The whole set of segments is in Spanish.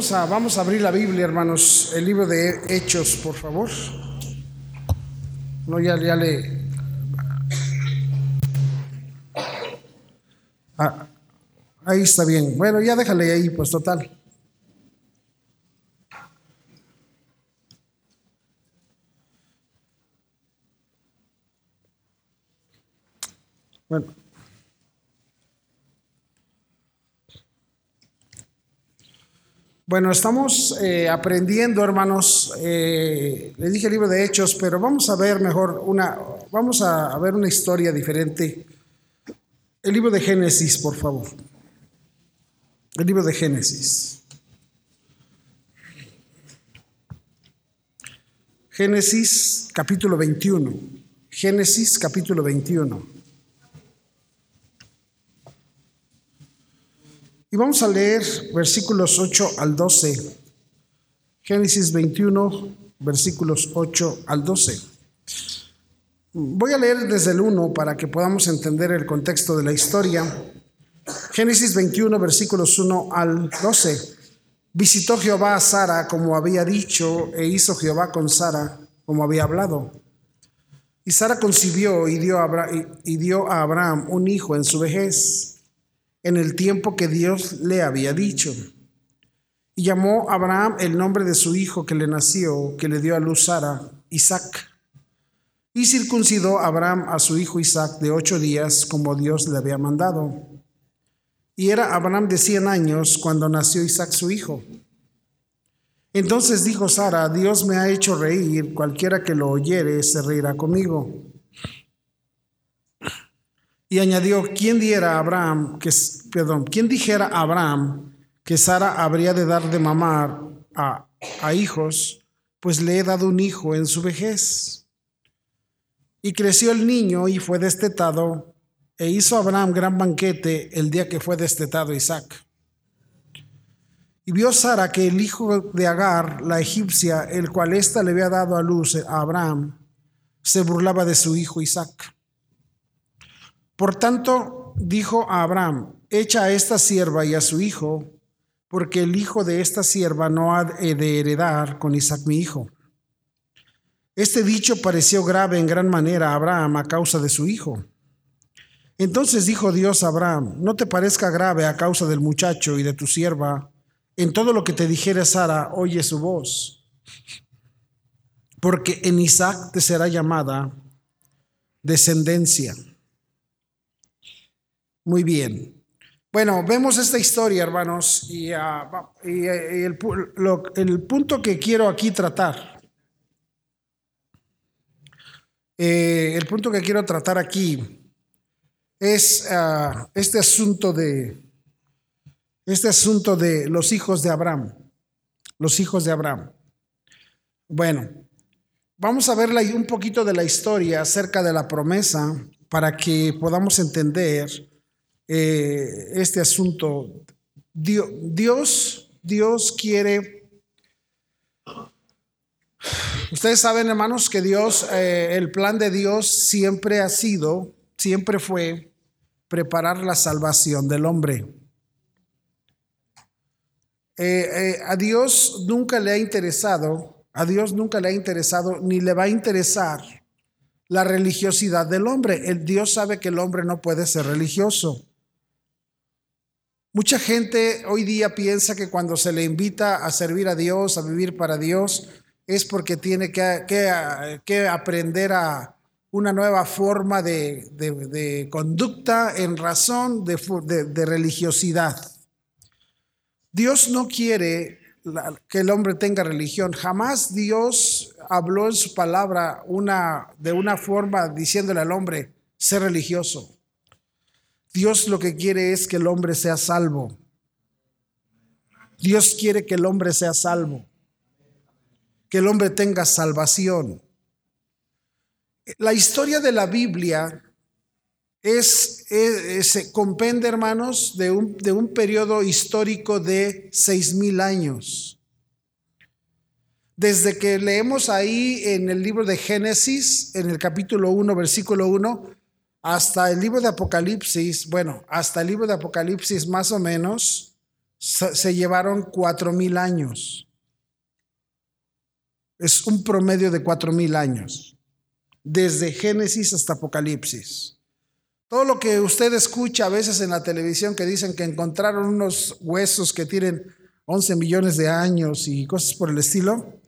vamos a, vamos a abrir la Biblia, hermanos, el libro de Hechos, por favor. No, ya, ya le... Ah, ahí está bien. Bueno, ya déjale ahí, pues total. Bueno. Bueno, estamos eh, aprendiendo, hermanos. Eh, les dije el libro de Hechos, pero vamos a ver mejor una, vamos a, ver una historia diferente. El libro de Génesis, por favor. El libro de Génesis. Génesis capítulo 21. Génesis capítulo 21. Y vamos a leer versículos 8 al 12. Génesis 21, versículos 8 al 12. Voy a leer desde el 1 para que podamos entender el contexto de la historia. Génesis 21, versículos 1 al 12. Visitó Jehová a Sara como había dicho, e hizo Jehová con Sara como había hablado. Y Sara concibió y dio y dio a Abraham un hijo en su vejez en el tiempo que Dios le había dicho. Y llamó Abraham el nombre de su hijo que le nació, que le dio a luz Sara, Isaac. Y circuncidó Abraham a su hijo Isaac de ocho días, como Dios le había mandado. Y era Abraham de cien años cuando nació Isaac su hijo. Entonces dijo Sara, Dios me ha hecho reír, cualquiera que lo oyere se reirá conmigo. Y añadió, ¿quién diera a Abraham, que, perdón, quién dijera a Abraham que Sara habría de dar de mamar a, a hijos, pues le he dado un hijo en su vejez? Y creció el niño y fue destetado, e hizo Abraham gran banquete el día que fue destetado Isaac. Y vio Sara que el hijo de Agar, la egipcia, el cual ésta le había dado a luz a Abraham, se burlaba de su hijo Isaac. Por tanto, dijo a Abraham, echa a esta sierva y a su hijo, porque el hijo de esta sierva no ha de heredar con Isaac mi hijo. Este dicho pareció grave en gran manera a Abraham a causa de su hijo. Entonces dijo Dios a Abraham, no te parezca grave a causa del muchacho y de tu sierva, en todo lo que te dijere Sara, oye su voz, porque en Isaac te será llamada descendencia. Muy bien. Bueno, vemos esta historia, hermanos, y, ah, eh, el, punto que quiero aquí tratar, eh, el punto que quiero tratar aquí es ah, este asunto de este asunto de los hijos de Abraham, los hijos de Abraham. Bueno, vamos a ver un poquito de la historia acerca de la promesa para que podamos entender eh, este asunto. Dios, Dios quiere... Ustedes saben, hermanos, que Dios, eh, el plan de Dios siempre ha sido, siempre fue preparar la salvación del hombre. Eh, a Dios nunca le ha interesado, a Dios nunca le ha interesado ni le va a interesar la religiosidad del hombre. El Dios sabe que el hombre no puede ser religioso. Mucha gente hoy día piensa que cuando se le invita a servir a Dios, a vivir para Dios, es porque tiene que, aprender a una nueva forma de, conducta en razón de, religiosidad. Dios no quiere que el hombre tenga religión. Jamás Dios habló en su palabra de una forma diciéndole al hombre, sé religioso. Dios lo que quiere es que el hombre sea salvo. Dios quiere que el hombre sea salvo, que el hombre tenga salvación. La historia de la Biblia es, se compende, hermanos, de un, de un periodo histórico de seis mil años. Desde que leemos ahí en el libro de Génesis, en el capítulo 1, versículo 1, hasta el libro de Apocalipsis, bueno, hasta el libro de Apocalipsis más o menos, se llevaron cuatro mil años. Es un promedio de cuatro mil años, desde Génesis hasta Apocalipsis. Todo lo que usted escucha a veces en la televisión que dicen que encontraron unos huesos que tienen 11 millones de años y cosas por el estilo,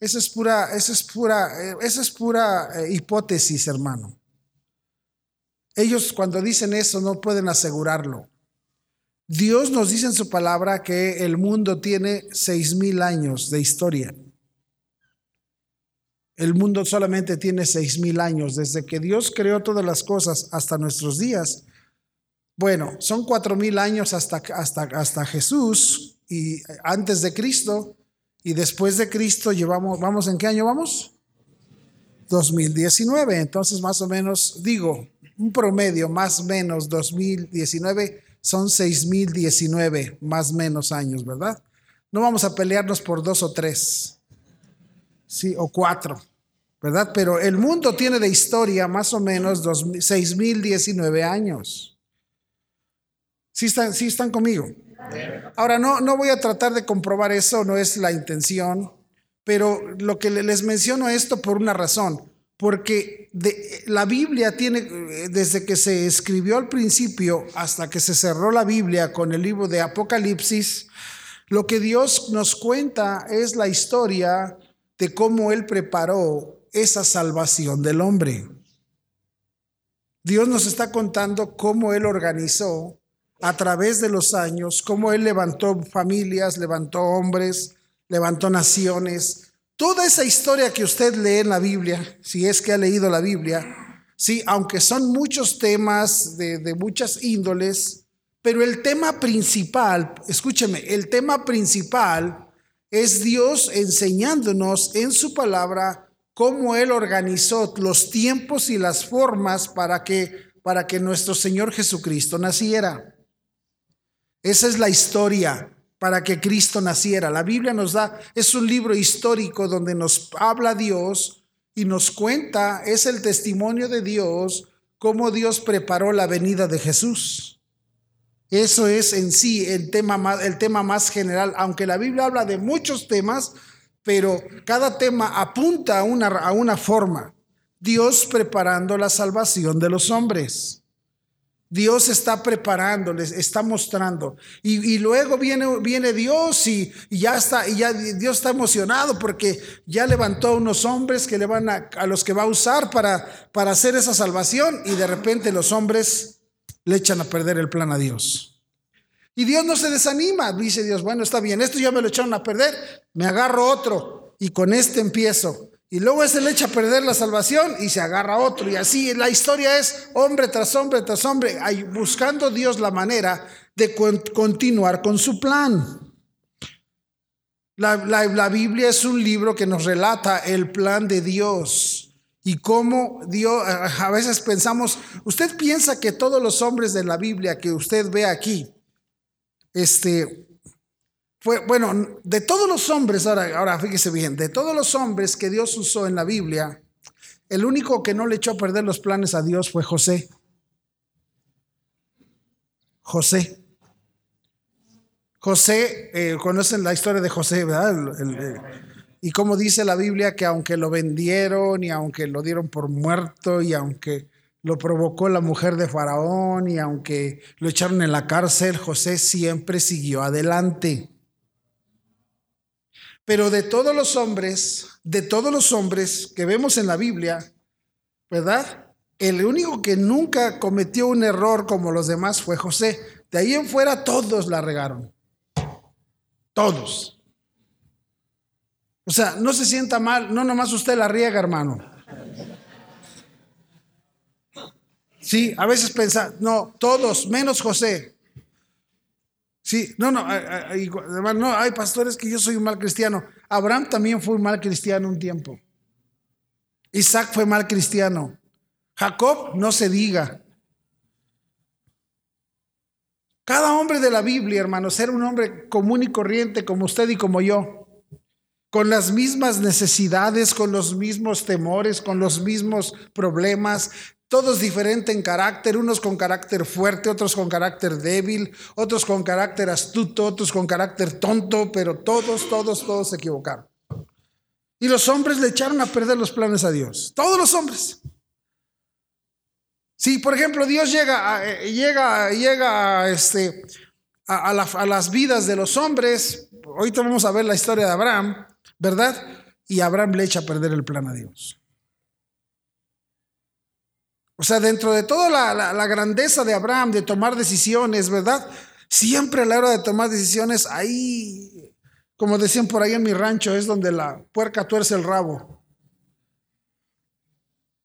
eso es pura, eso es pura, eh, eso es pura eh, hipótesis, hermano. Ellos cuando dicen eso no pueden asegurarlo. Dios nos dice en su palabra que el mundo tiene seis mil años de historia. El mundo solamente tiene seis mil años, desde que Dios creó todas las cosas hasta nuestros días. Bueno, son cuatro mil años hasta, hasta, hasta Jesús y antes de Cristo y después de Cristo llevamos, ¿vamos en qué año vamos? 2019. Entonces, más o menos, digo, un promedio, más o menos 2019 son 6019, más o menos años, ¿verdad? No vamos a pelearnos por dos o tres sí, o cuatro, ¿verdad? Pero el mundo tiene de historia más o menos 6.019 años. ¿Sí están, sí están conmigo? Ahora, no, no voy a tratar de comprobar eso, no es la intención, pero lo que les menciono esto por una razón, porque la Biblia tiene, desde que se escribió al principio hasta que se cerró la Biblia con el libro de Apocalipsis, lo que Dios nos cuenta es la historia de cómo Él preparó esa salvación del hombre. Dios nos está contando cómo Él organizó a través de los años, cómo Él levantó familias, levantó hombres, levantó naciones. Toda esa historia que usted lee en la Biblia, si es que ha leído la Biblia, sí, aunque son muchos temas de, de muchas índoles, pero el tema principal, escúcheme, el tema principal es Dios enseñándonos en su palabra cómo Él organizó los tiempos y las formas para que, para que nuestro Señor Jesucristo naciera. Esa es la historia para que Cristo naciera. La Biblia nos da, es un libro histórico donde nos habla Dios y nos cuenta, es el testimonio de Dios, cómo Dios preparó la venida de Jesús. Eso es en sí el tema más, el tema más general, aunque la Biblia habla de muchos temas, pero cada tema apunta a una, a una forma. Dios preparando la salvación de los hombres. Dios está preparándoles, está mostrando. Y, luego viene, viene Dios y, ya está, y ya Dios está emocionado porque ya levantó a unos hombres que le van a, a los que va a usar para, para hacer esa salvación. Y de repente los hombres le echan a perder el plan a Dios. Y Dios no se desanima, dice Dios, bueno, está bien, esto ya me lo echaron a perder, me agarro otro y con este empiezo. Y luego ese le echa a perder la salvación y se agarra otro. Y así la historia es hombre tras hombre tras hombre, buscando Dios la manera de continuar con su plan. La, la Biblia es un libro que nos relata el plan de Dios y cómo Dios, a veces pensamos, usted piensa que todos los hombres de la Biblia que usted ve aquí, este, bueno, de todos los hombres, ahora, ahora fíjese bien, de todos los hombres que Dios usó en la Biblia, el único que no le echó a perder los planes a Dios fue José. José. José, eh, conocen la historia de José, ¿verdad? el, y como dice la Biblia, que aunque lo vendieron y aunque lo dieron por muerto y aunque lo provocó la mujer de Faraón y aunque lo echaron en la cárcel, José siempre siguió adelante. Pero de todos los hombres, de todos los hombres que vemos en la Biblia, ¿verdad? El único que nunca cometió un error como los demás fue José. De ahí en fuera todos la regaron. Todos. O sea, no se sienta mal, no nomás usted la riega, hermano. Sí, a veces pensa, no, todos, menos José. Sí, no, no, además, no, hay pastores que yo soy un mal cristiano. Abraham también fue un mal cristiano un tiempo. Isaac fue mal cristiano. Jacob, no se diga. Cada hombre de la Biblia, hermanos, era un hombre común y corriente como usted y como yo con las mismas necesidades, con los mismos temores, con los mismos problemas, todos diferentes en carácter, unos con carácter fuerte, otros con carácter débil, otros con carácter astuto, otros con carácter tonto, pero todos, todos, todos se equivocaron. Y los hombres le echaron a perder los planes a Dios. Todos los hombres. Si, por ejemplo, Dios llega, a, eh, llega, llega este, a, a, las vidas de los hombres, ahorita vamos a ver la historia de Abraham, ¿verdad? Y Abraham le echa a perder el plan a Dios. O sea, dentro de toda la, grandeza de Abraham de tomar decisiones, ¿verdad? Siempre a la hora de tomar decisiones, ahí, como decían por ahí en mi rancho, es donde la puerca tuerce el rabo.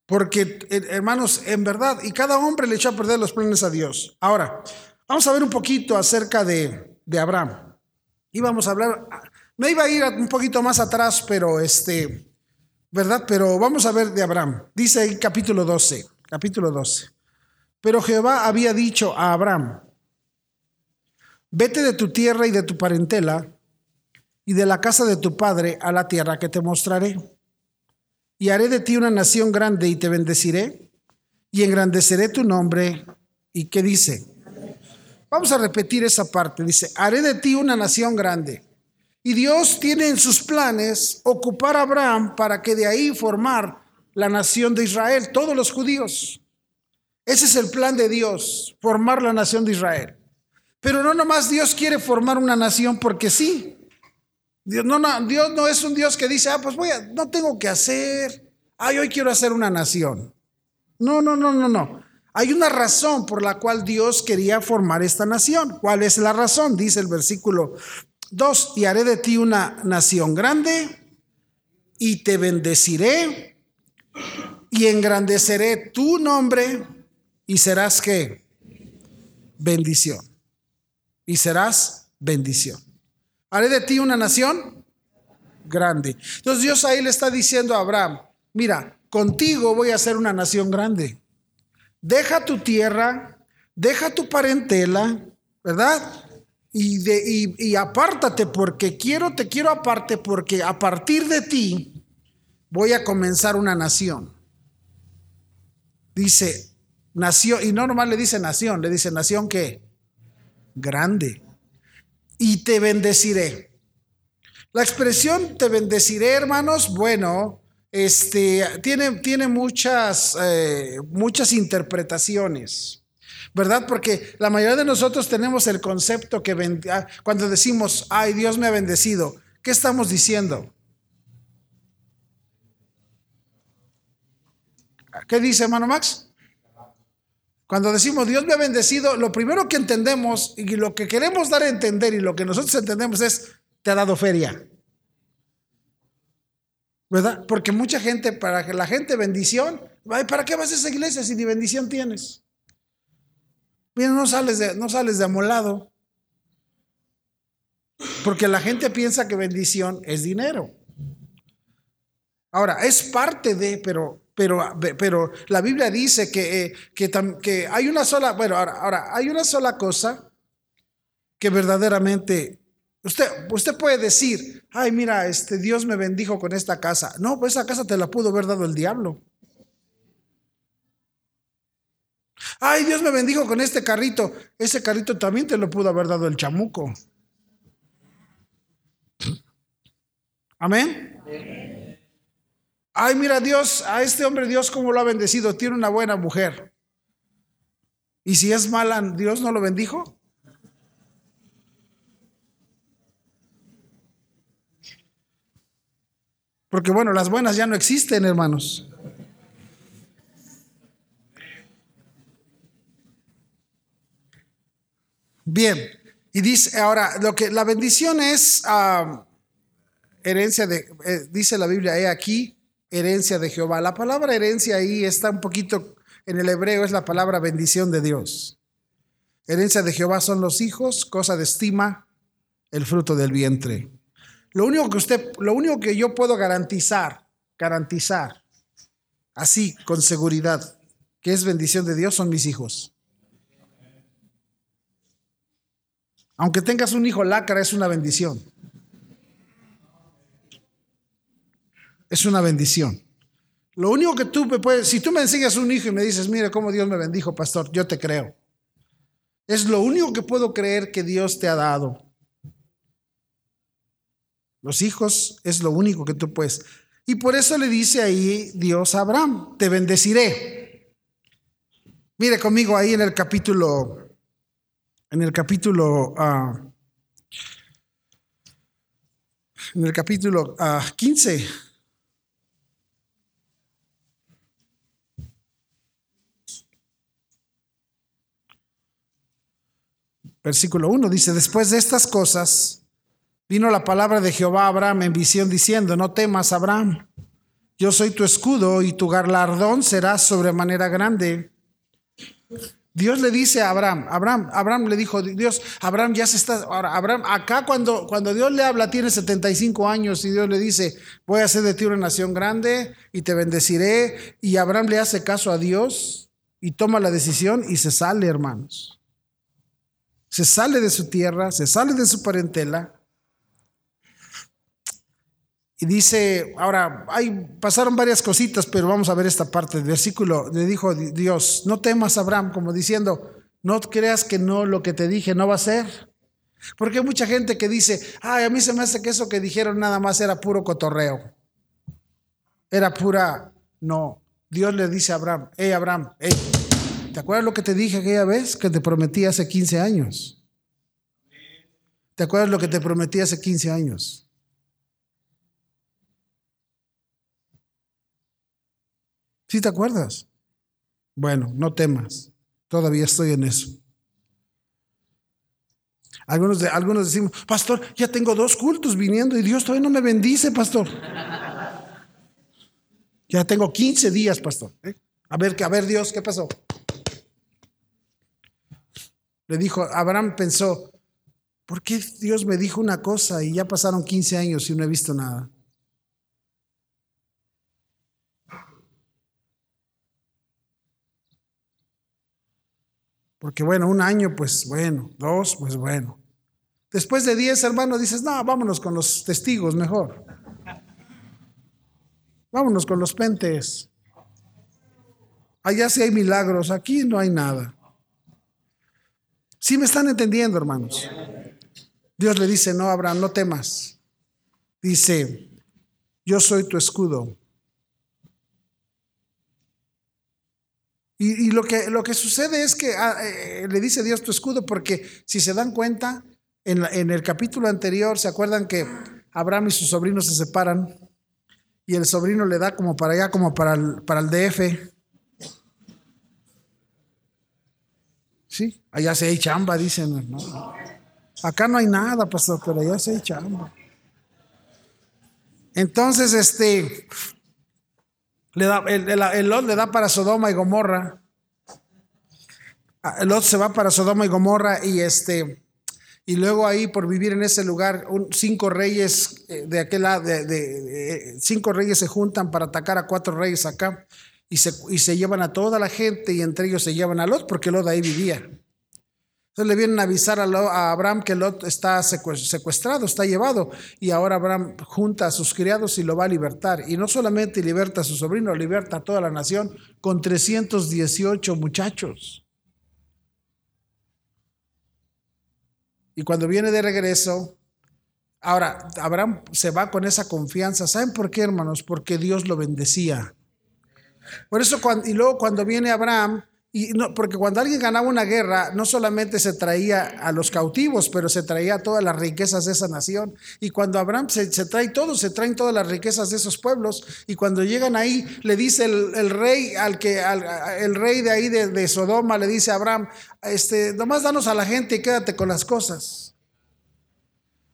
Porque, hermanos, en verdad, y cada hombre le echó a perder los planes a Dios. Ahora, vamos a ver un poquito acerca de, Abraham. Y vamos a hablar, me iba a ir un poquito más atrás, pero este, ¿verdad? Pero vamos a ver de Abraham. Dice ahí capítulo 12, capítulo 12. Pero Jehová había dicho a Abraham, vete de tu tierra y de tu parentela y de la casa de tu padre a la tierra que te mostraré y haré de ti una nación grande y te bendeciré y engrandeceré tu nombre. ¿Y qué dice? Vamos a repetir esa parte. Dice, haré de ti una nación grande. Y Dios tiene en sus planes ocupar a Abraham para que de ahí formar la nación de Israel, todos los judíos. Ese es el plan de Dios, formar la nación de Israel. Pero no nomás Dios quiere formar una nación porque sí. Dios no, no, Dios no es un Dios que dice, ah, pues voy a, no tengo que hacer, ay, hoy quiero hacer una nación. No, no, no, no, no. Hay una razón por la cual Dios quería formar esta nación. ¿Cuál es la razón? Dice el versículo 2, y haré de ti una nación grande y te bendeciré y engrandeceré tu nombre y serás que bendición. Y serás bendición. Haré de ti una nación grande. Entonces Dios ahí le está diciendo a Abraham, mira, contigo voy a hacer una nación grande. Deja tu tierra, deja tu parentela, ¿verdad? Y, de, y, apártate porque quiero, te quiero aparte porque a partir de ti voy a comenzar una nación. Dice, nación, y no nomás le dice nación, le dice nación que grande y te bendeciré. La expresión te bendeciré, hermanos, bueno, este, tiene, tiene muchas, eh, muchas interpretaciones, ¿verdad? Porque la mayoría de nosotros tenemos el concepto que ah, cuando decimos, ay, Dios me ha bendecido, ¿qué estamos diciendo? ¿Qué dice hermano Max? Cuando decimos Dios me ha bendecido, lo primero que entendemos y lo que queremos dar a entender y lo que nosotros entendemos es, te ha dado feria. ¿Verdad? Porque mucha gente, para que la gente bendición, ¿para qué vas a esa iglesia si ni bendición tienes? Mira, no sales de, no sales de amolado. Porque la gente piensa que bendición es dinero. Ahora, es parte de, pero pero, pero la Biblia dice que, eh, que, hay una sola, bueno, ahora, ahora, hay una sola cosa que verdaderamente Usted, usted puede decir, ay, mira, este Dios me bendijo con esta casa. No, pues esa casa te la pudo haber dado el diablo. Ay, Dios me bendijo con este carrito. Ese carrito también te lo pudo haber dado el chamuco. Amén. Ay, mira Dios, a este hombre Dios cómo lo ha bendecido, tiene una buena mujer. Y si es mala, Dios no lo bendijo. Porque bueno, las buenas ya no existen, hermanos. Bien, y dice ahora, lo que la bendición es ah, herencia de, eh, dice la Biblia, he aquí, herencia de Jehová. La palabra herencia ahí está un poquito, en el hebreo es la palabra bendición de Dios. Herencia de Jehová son los hijos, cosa de estima, el fruto del vientre. Lo único que usted, lo único que yo puedo garantizar, garantizar, así, con seguridad, que es bendición de Dios, son mis hijos. Aunque tengas un hijo lacra, es una bendición. Es una bendición. Lo único que tú me puedes, si tú me enseñas un hijo y me dices, mire cómo Dios me bendijo, pastor, yo te creo. Es lo único que puedo creer que Dios te ha dado. Los hijos es lo único que tú puedes. Y por eso le dice ahí Dios a Abraham, te bendeciré. Mire conmigo ahí en el capítulo, en el capítulo, uh, en el capítulo 15. Versículo 1 dice, después de estas cosas, vino la palabra de Jehová a Abraham en visión diciendo, no temas, Abraham, yo soy tu escudo y tu galardón será sobremanera grande. Dios le dice a Abraham, Abraham, Abraham le dijo, Dios, Abraham ya se está, ahora Abraham, acá cuando, cuando Dios le habla tiene 75 años y Dios le dice, voy a hacer de ti una nación grande y te bendeciré. Y Abraham le hace caso a Dios y toma la decisión y se sale, hermanos se sale de su tierra, se sale de su parentela. Y dice, ahora, hay, pasaron varias cositas, pero vamos a ver esta parte del versículo. Le dijo Dios, no temas, Abraham, como diciendo, no creas que no, lo que te dije no va a ser. Porque hay mucha gente que dice, ay, a mí se me hace que eso que dijeron nada más era puro cotorreo. Era pura, no. Dios le dice a Abraham, hey Abraham, hey, ¿Te acuerdas lo que te dije aquella vez que te prometí hace 15 años? ¿Te acuerdas lo que te prometí hace 15 años? ¿Sí te acuerdas? Bueno, no temas. Todavía estoy en eso. Algunos, de, algunos decimos, pastor, ya tengo dos cultos viniendo y Dios todavía no me bendice, pastor. Ya tengo 15 días, pastor. ¿eh? A ver, a ver, Dios, ¿qué pasó? Le dijo, Abraham pensó, ¿por qué Dios me dijo una cosa y ya pasaron 15 años y no he visto nada? Porque bueno, un año, pues bueno, dos, pues bueno. Después de diez, hermanos, dices, no, vámonos con los testigos mejor. Vámonos con los pentes. Allá sí hay milagros, aquí no hay nada. ¿Sí me están entendiendo, hermanos? Dios le dice, no, Abraham, no temas. Dice, yo soy tu escudo. Y, lo, que, lo que sucede es que ah, eh, le dice Dios tu escudo porque si se dan cuenta, en, en, el capítulo anterior, ¿se acuerdan que Abraham y sus sobrinos se separan? Y el sobrino le da como para allá, como para el, para el DF. Sí, allá se hay chamba, dicen. Acá no hay nada, pastor, pero allá se hay chamba. Entonces, este, le da, el, el, Lot le da para Sodoma y Gomorra. Ah, el Lot se va para Sodoma y Gomorra y este, y luego ahí por vivir en ese lugar, cinco reyes eh, de aquel lado, de, cinco reyes se juntan para atacar a cuatro reyes acá y se, llevan a toda la gente y entre ellos se llevan a Lot porque Lot ahí vivía. Entonces le vienen a avisar a, Abraham que Lot está secuestrado, está llevado y ahora Abraham junta a sus criados y lo va a libertar. Y no solamente liberta a su sobrino, liberta a toda la nación con 318 muchachos. Y cuando viene de regreso, ahora Abraham se va con esa confianza. ¿Saben por qué, hermanos? Porque Dios lo bendecía. Por eso, cuando, y luego cuando viene Abraham, y no, porque cuando alguien ganaba una guerra, no solamente se traía a los cautivos, pero se traía todas las riquezas de esa nación. Y cuando Abraham se, trae todo, se traen todas las riquezas de esos pueblos. Y cuando llegan ahí, le dice el, rey al que el rey de ahí de, Sodoma le dice a Abraham, este, nomás danos a la gente y quédate con las cosas.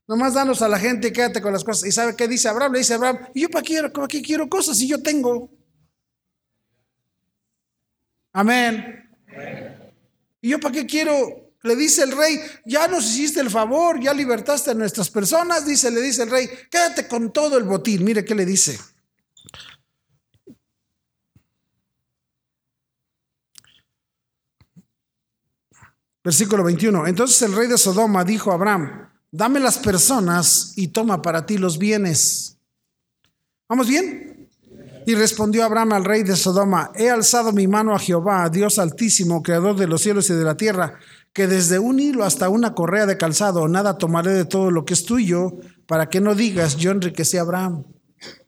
Nomás danos a la gente y quédate con las cosas. ¿Y sabe qué dice Abraham? Le dice Abraham, ¿y yo para qué, qué quiero cosas si yo tengo? Amén. ¿Y yo para qué quiero? Le dice el rey, ya nos hiciste el favor, ya libertaste a nuestras personas, dice, le dice el rey, quédate con todo el botín. Mire qué le dice. Versículo 21. Entonces el rey de Sodoma dijo a Abraham, dame las personas y toma para ti los bienes. ¿Vamos bien? Y respondió Abraham al rey de Sodoma, he alzado mi mano a Jehová, Dios altísimo, creador de los cielos y de la tierra, que desde un hilo hasta una correa de calzado, nada tomaré de todo lo que es tuyo, para que no digas, yo enriquecí a Abraham.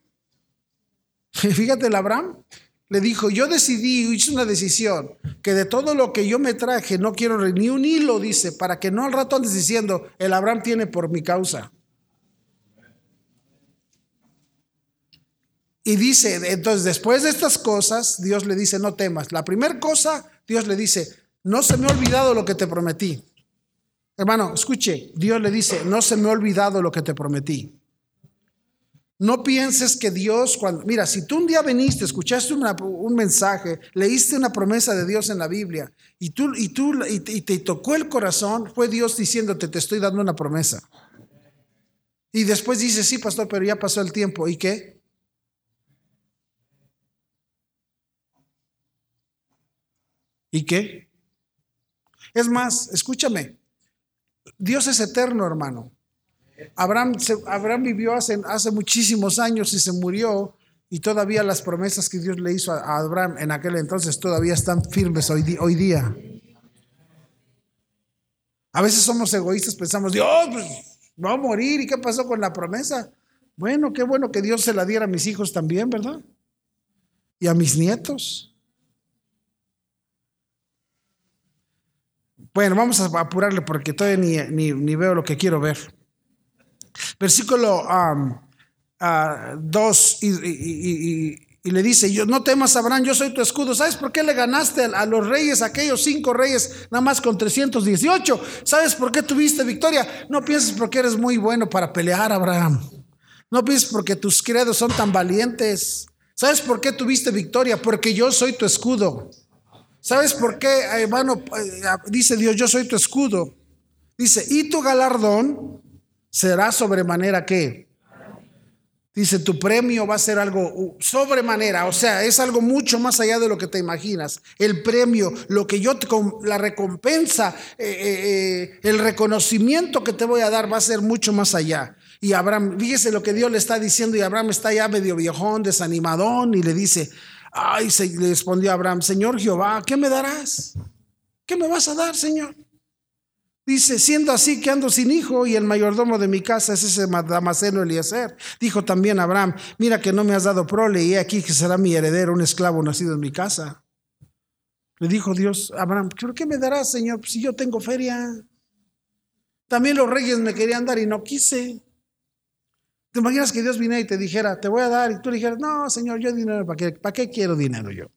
Fíjate, el Abraham le dijo, yo decidí, hice una decisión, que de todo lo que yo me traje no quiero ni un hilo, dice, para que no al rato andes diciendo, el Abraham tiene por mi causa. Y dice, entonces después de estas cosas, Dios le dice, no temas. La primera cosa, Dios le dice, no se me ha olvidado lo que te prometí. Hermano, escuche, Dios le dice, no se me ha olvidado lo que te prometí. No pienses que Dios, cuando, mira, si tú un día viniste, escuchaste un mensaje, leíste una promesa de Dios en la Biblia y tú, y tú y te tocó el corazón, fue Dios diciéndote, te estoy dando una promesa. Y después dices, sí, pastor, pero ya pasó el tiempo. ¿Y qué? ¿Y qué? Es más, escúchame, Dios es eterno, hermano. Abraham, Abraham vivió hace, muchísimos años y se murió y todavía las promesas que Dios le hizo a, Abraham en aquel entonces todavía están firmes hoy, hoy día. A veces somos egoístas, pensamos, Dios, pues, va a morir y qué pasó con la promesa. Bueno, qué bueno que Dios se la diera a mis hijos también, ¿verdad? Y a mis nietos. Bueno, vamos a apurarle porque todavía ni, veo lo que quiero ver. Versículo 2 y, le dice, yo no temas Abraham, yo soy tu escudo. ¿Sabes por qué le ganaste a, los reyes, aquellos cinco reyes, nada más con 318? ¿Sabes por qué tuviste victoria? No pienses porque eres muy bueno para pelear, Abraham. No pienses porque tus credos son tan valientes. ¿Sabes por qué tuviste victoria? Porque yo soy tu escudo. ¿Sabes por qué, hermano? Eh, dice Dios, yo soy tu escudo. Dice, y tu galardón será sobremanera que. Dice, tu premio va a ser algo sobremanera, o sea, es algo mucho más allá de lo que te imaginas. El premio, lo que yo, te, la recompensa, eh, eh, el reconocimiento que te voy a dar va a ser mucho más allá. Y Abraham, fíjese lo que Dios le está diciendo y Abraham está ya medio viejón, desanimadón y le dice, Ay, le respondió Abraham, Señor Jehová, ¿qué me darás? ¿Qué me vas a dar, Señor? Dice, siendo así que ando sin hijo y el mayordomo de mi casa es ese Damaseno Eliezer. Dijo también Abraham, mira que no me has dado prole y aquí que será mi heredero, un esclavo nacido en mi casa. Le dijo Dios a Abraham, ¿pero qué me darás, Señor, si yo tengo feria? También los reyes me querían dar y no quise. ¿Te imaginas que Dios viniera y te dijera, te voy a dar? Y tú dijeras, no, Señor, yo dinero, ¿para qué, ¿para qué quiero dinero yo?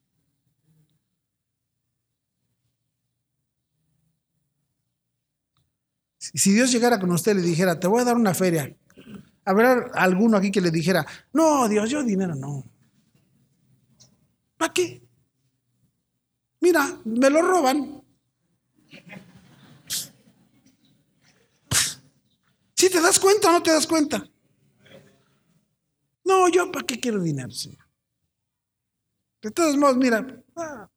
Si Dios llegara con usted y le dijera, te voy a dar una feria, ¿habrá alguno aquí que le dijera, no, Dios, yo dinero no? ¿Para qué? Mira, me lo roban. ¿Si te das cuenta o no te das cuenta? No, yo para qué quiero dinero, Señor. De todos modos, mira, ah,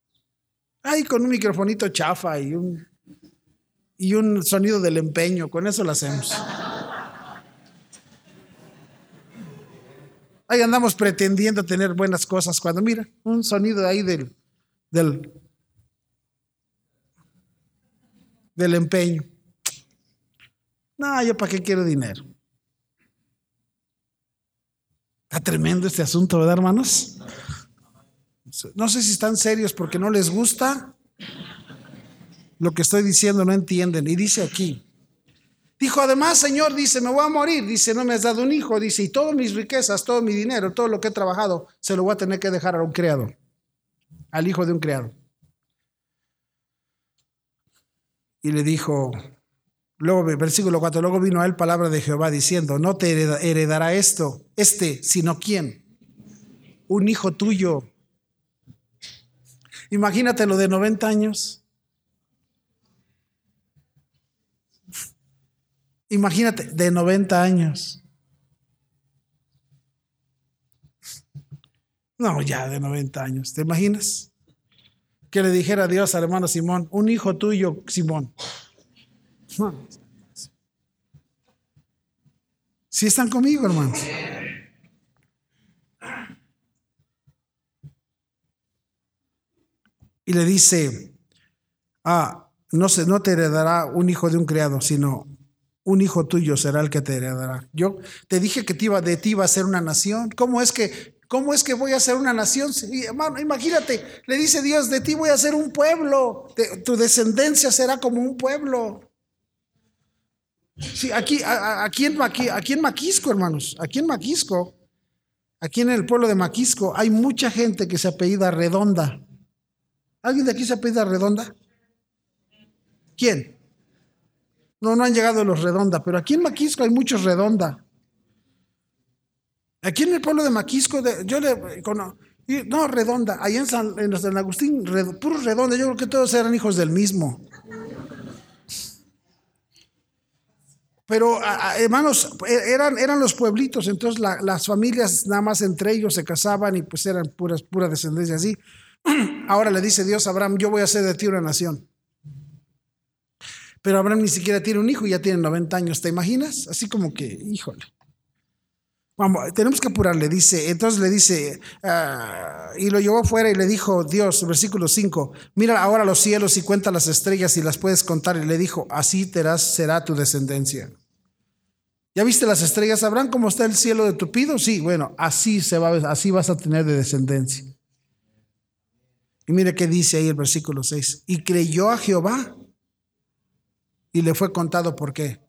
ahí con un microfonito chafa y un, y un sonido del empeño, con eso lo hacemos. Ahí andamos pretendiendo tener buenas cosas cuando mira, un sonido ahí del, del, del empeño. No, yo para qué quiero dinero. Está tremendo este asunto, ¿verdad, hermanos? No sé si están serios porque no les gusta lo que estoy diciendo, no entienden. Y dice aquí, dijo además, Señor, dice, me voy a morir, dice, no me has dado un hijo, dice, y todas mis riquezas, todo mi dinero, todo lo que he trabajado, se lo voy a tener que dejar a un criado, al hijo de un criado. Y le dijo, Luego, versículo 4, luego vino a él palabra de Jehová diciendo, no te heredará esto, este, sino quién, un hijo tuyo. Imagínate lo de 90 años. Imagínate, de 90 años. No, ya de 90 años, ¿te imaginas? Que le dijera Dios al hermano Simón, un hijo tuyo, Simón. Si están conmigo, hermanos. y le dice, ah, no, se, no te heredará un hijo de un criado, sino un hijo tuyo será el que te heredará. Yo te dije que te de ti iba a ser una nación. ¿Cómo es que, cómo es que voy a ser una nación? hermano, imagínate, le dice Dios, de ti voy a ser un pueblo, tu descendencia será como un pueblo. Sí, aquí, aquí, en, aquí, aquí en Maquisco, hermanos, aquí en Maquisco, aquí en el pueblo de Maquisco, hay mucha gente que se apellida Redonda. ¿Alguien de aquí se apellida Redonda? ¿Quién? No, no han llegado los redonda, pero aquí en Maquisco hay muchos redonda. Aquí en el pueblo de Maquisco, yo le no redonda, ahí en San, en Agustín, puro redonda, yo creo que todos eran hijos del mismo. Pero hermanos, e, eran, eran los pueblitos, entonces las familias nada más entre ellos se casaban y pues eran puras, pura descendencia así. Ahora le dice Dios a Abraham, yo voy a hacer de ti una nación. Pero Abraham ni siquiera tiene un hijo ya tiene 90 años, ¿te imaginas? Así como que, híjole. Vamos, tenemos que apurarle, dice, entonces le dice, ah, y lo llevó fuera y le dijo Dios, versículo 5, mira ahora los cielos y cuenta las estrellas y las puedes contar, y le dijo, así será tu descendencia. ¿Ya viste las estrellas? ¿Sabrán cómo está el cielo de tupido? Sí, bueno, así, se va, así vas a tener de descendencia. Y mire qué dice ahí el versículo 6, y creyó a Jehová y le fue contado por qué.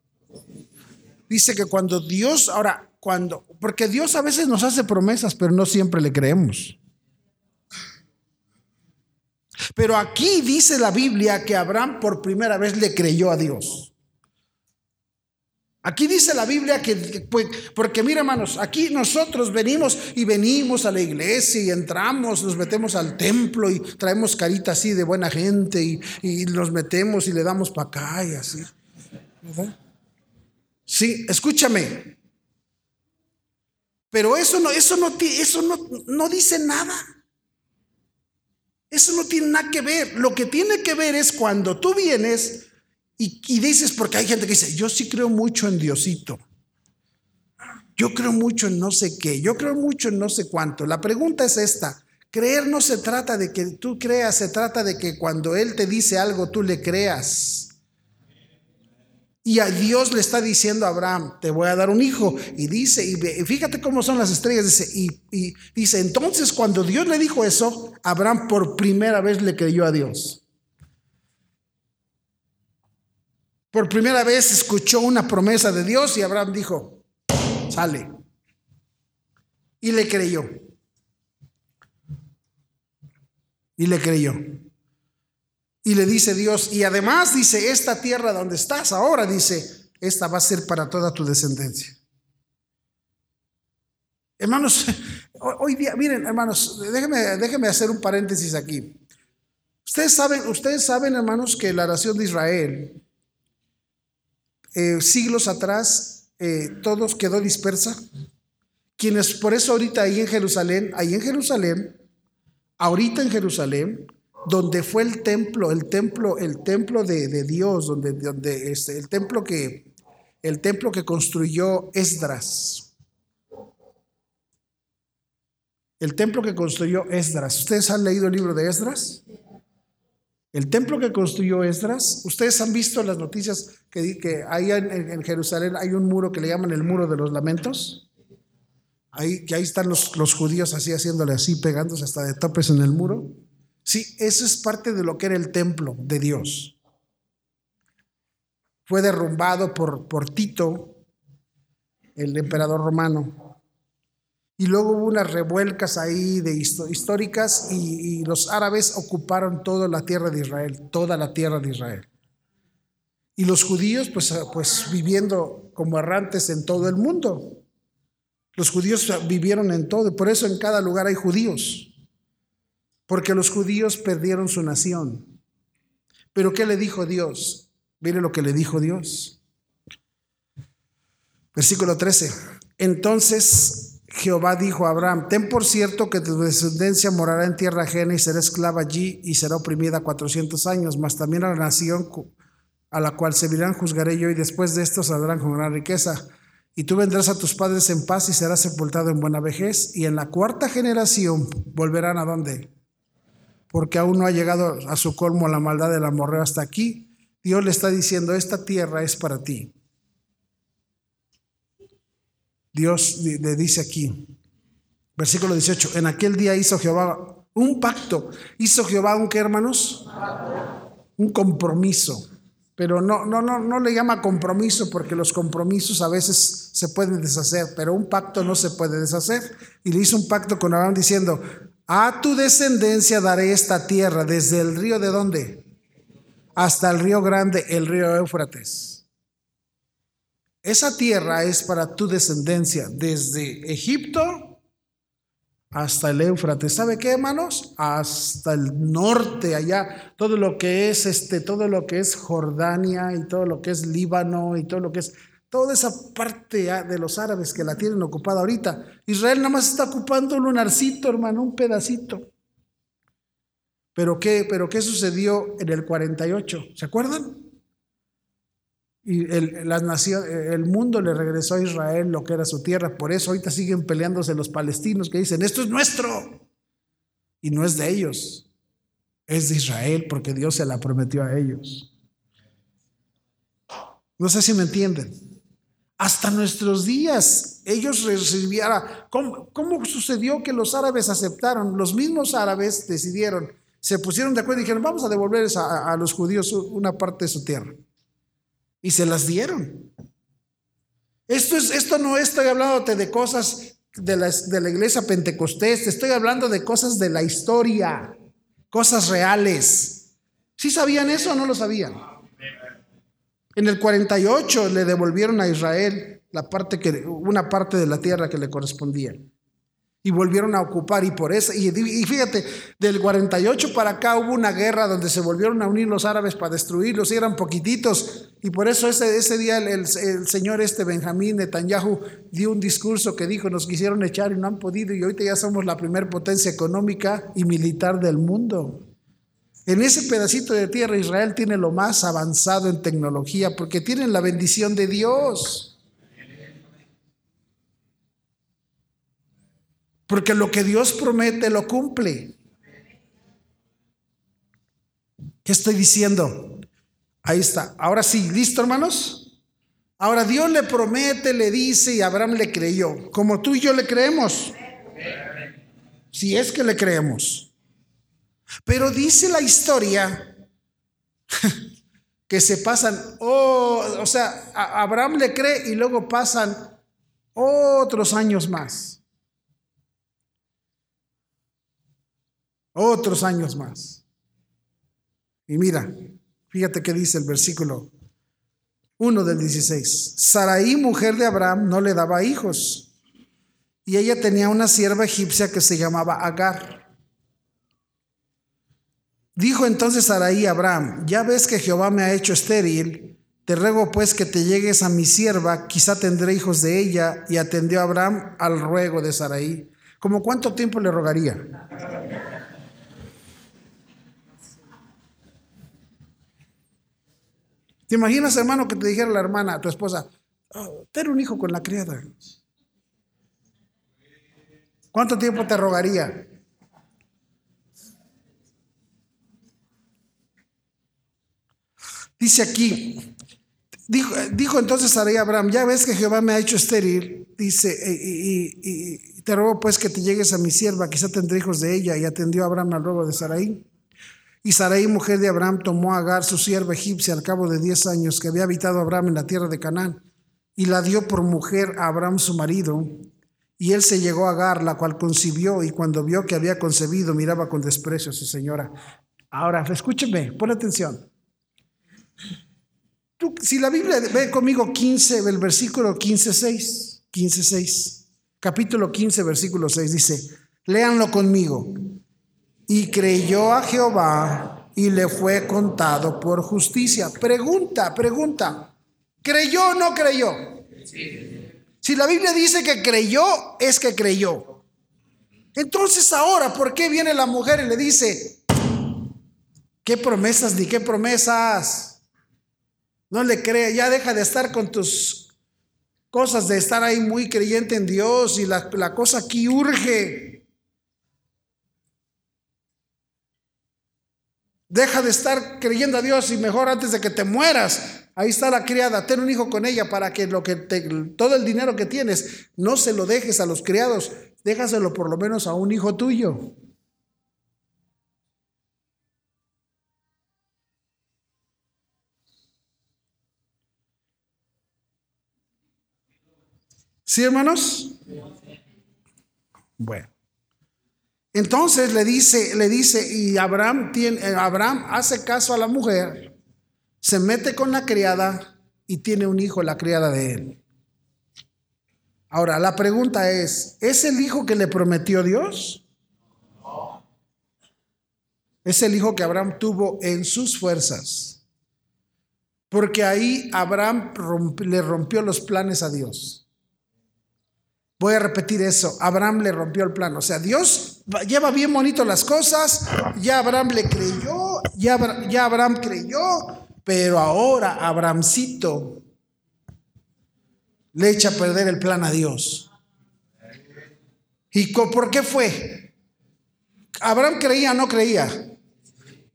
Dice que cuando Dios, ahora, cuando, porque Dios a veces nos hace promesas, pero no siempre le creemos. Pero aquí dice la Biblia que Abraham por primera vez le creyó a Dios. Aquí dice la Biblia que, porque mira hermanos, aquí nosotros venimos y venimos a la iglesia y entramos, nos metemos al templo y traemos carita así de buena gente y, y nos metemos y le damos para acá y así. Sí, escúchame. Pero eso no, eso no, eso no, no dice nada. Eso no tiene nada que ver. Lo que tiene que ver es cuando tú vienes y, dices, porque hay gente que dice, yo sí creo mucho en Diosito. Yo creo mucho en no sé qué, yo creo mucho en no sé cuánto. La pregunta es esta, creer no se trata de que tú creas, se trata de que cuando Él te dice algo, tú le creas. Y a Dios le está diciendo a Abraham, te voy a dar un hijo. Y dice, y fíjate cómo son las estrellas, dice, y, y dice, entonces cuando Dios le dijo eso, Abraham por primera vez le creyó a Dios. Por primera vez escuchó una promesa de Dios y Abraham dijo, sale. Y le creyó. Y le creyó. Y le dice Dios, y además dice, esta tierra donde estás ahora, dice, esta va a ser para toda tu descendencia. Hermanos, hoy día, miren, hermanos, déjenme, déjenme hacer un paréntesis aquí. Ustedes saben, ustedes saben, hermanos, que la nación de Israel eh, siglos atrás eh, todos quedó dispersa. Quienes por eso ahorita ahí en Jerusalén, ahí en Jerusalén, ahorita en Jerusalén, donde fue el templo, el templo, el templo de, Dios, donde, donde este, el templo que, el templo que construyó Esdras. El templo que construyó Esdras. ¿Ustedes han leído el libro de Esdras? El templo que construyó Esdras, ustedes han visto las noticias que, que ahí en, Jerusalén hay un muro que le llaman el muro de los lamentos. Ahí, que ahí están los, los judíos así haciéndole así, pegándose hasta de topes en el muro. Sí, eso es parte de lo que era el templo de Dios. Fue derrumbado por, por Tito, el emperador romano. Y luego hubo unas revuelcas ahí de históricas y, los árabes ocuparon toda la tierra de Israel, toda la tierra de Israel. Y los judíos, pues, pues viviendo como errantes en todo el mundo. Los judíos vivieron en todo, por eso en cada lugar hay judíos, porque los judíos perdieron su nación. Pero ¿qué le dijo Dios? Mire lo que le dijo Dios. Versículo 13. Entonces Jehová dijo a Abraham, ten por cierto que tu descendencia morará en tierra ajena y será esclava allí y será oprimida cuatrocientos años, mas también a la nación a la cual servirán juzgaré yo y después de esto saldrán con gran riqueza. Y tú vendrás a tus padres en paz y serás sepultado en buena vejez y en la cuarta generación volverán a dónde? Porque aún no ha llegado a su colmo la maldad del amorreo hasta aquí. Dios le está diciendo, esta tierra es para ti. Dios le dice aquí, versículo 18, en aquel día hizo Jehová un pacto. ¿Hizo Jehová un qué, hermanos? Un compromiso. Pero no, no, no, no le llama compromiso porque los compromisos a veces se pueden deshacer, pero un pacto no se puede deshacer. Y le hizo un pacto con Abraham diciendo, a tu descendencia daré esta tierra desde el río de dónde? Hasta el río grande, el río Éufrates. Esa tierra es para tu descendencia desde Egipto hasta el Éufrates. ¿Sabe qué, hermanos? Hasta el norte, allá, todo lo que es este, todo lo que es Jordania y todo lo que es Líbano y todo lo que es toda esa parte ah, de los árabes que la tienen ocupada ahorita. Israel nada más está ocupando un lunarcito, hermano, un pedacito. Pero qué, pero qué sucedió en el 48? ¿Se acuerdan? Y las el mundo le regresó a Israel lo que era su tierra. Por eso ahorita siguen peleándose los palestinos que dicen, esto es nuestro. Y no es de ellos. Es de Israel porque Dios se la prometió a ellos. No sé si me entienden. Hasta nuestros días ellos recibieron... ¿Cómo, ¿Cómo, sucedió que los árabes aceptaron? Los mismos árabes decidieron, se pusieron de acuerdo y dijeron, vamos a devolver a, los judíos una parte de su tierra y se las dieron. Esto, es, esto no estoy hablándote de cosas de la, de la iglesia pentecostés, te estoy hablando de cosas de la historia, cosas reales. ¿Sí sabían eso o no lo sabían? En el 48 le devolvieron a Israel la parte que, una parte de la tierra que le correspondía y volvieron a ocupar y por eso, y, fíjate, del 48 para acá hubo una guerra donde se volvieron a unir los árabes para destruirlos y eran poquititos y por eso ese, ese día el, señor este Benjamín Netanyahu dio un discurso que dijo, nos quisieron echar y no han podido y ahorita ya somos la primera potencia económica y militar del mundo. En ese pedacito de tierra Israel tiene lo más avanzado en tecnología porque tienen la bendición de Dios. Porque lo que Dios promete lo cumple. ¿Qué estoy diciendo? Ahí está. Ahora sí, ¿listo hermanos? Ahora Dios le promete, le dice y Abraham le creyó. Como tú y yo le creemos. Si es que le creemos. Pero dice la historia que se pasan, oh, o sea, Abraham le cree y luego pasan otros años más. Otros años más. Y mira, fíjate que dice el versículo 1 del 16. Saraí, mujer de Abraham, no le daba hijos. Y ella tenía una sierva egipcia que se llamaba Agar. Dijo entonces Saraí a Abraham, ya ves que Jehová me ha hecho estéril, te ruego pues que te llegues a mi sierva, quizá tendré hijos de ella. Y atendió Abraham al ruego de Saraí. ¿Cómo cuánto tiempo le rogaría? ¿Te imaginas, hermano, que te dijera la hermana, tu esposa, oh, ten un hijo con la criada? ¿Cuánto tiempo te rogaría? Dice aquí, dijo, dijo entonces a Abraham, ya ves que Jehová me ha hecho estéril, dice, y, te ruego pues que te llegues a mi sierva, quizá tendré hijos de ella, y atendió Abraham al robo de Sarai. Y Sarai, mujer de Abraham, tomó a Agar, su sierva egipcia, al cabo de diez años, que había habitado Abraham en la tierra de Canaán, y la dio por mujer a Abraham, su marido. Y él se llegó a Agar, la cual concibió, y cuando vio que había concebido, miraba con desprecio a su señora. Ahora, escúcheme, pon atención. Si la Biblia ve conmigo 15, el versículo 15, 6, 15, 6, capítulo 15, versículo 6, dice, léanlo conmigo y creyó a Jehová y le fue contado por justicia. Pregunta, pregunta, ¿creyó o no creyó? Si la Biblia dice que creyó, es que creyó. Entonces ahora, ¿por qué viene la mujer y le dice, qué promesas ni qué promesas? No le cree, ya deja de estar con tus cosas, de estar ahí muy creyente en Dios y la, cosa aquí urge. Deja de estar creyendo a Dios y mejor antes de que te mueras. Ahí está la criada, ten un hijo con ella para que, lo que todo el dinero que tienes no se lo dejes a los criados, déjaselo por lo menos a un hijo tuyo. ¿Sí, hermanos? Bueno. Entonces le dice, le dice, y Abraham, tiene, eh, Abraham hace caso a la mujer, se mete con la criada y tiene un hijo, la criada de él. Ahora, la pregunta es, ¿es el hijo que le prometió Dios? Es el hijo que Abraham tuvo en sus fuerzas. Porque ahí Abraham le rompió los planes a Dios. Voy a repetir eso. Abraham le rompió el plan. O sea, Dios lleva bien bonito las cosas. Ya Abraham le creyó. Ya, Abraham creyó. Pero ahora Abrahamcito le echa a perder el plan a Dios. ¿Y por qué fue? Abraham creía, no creía.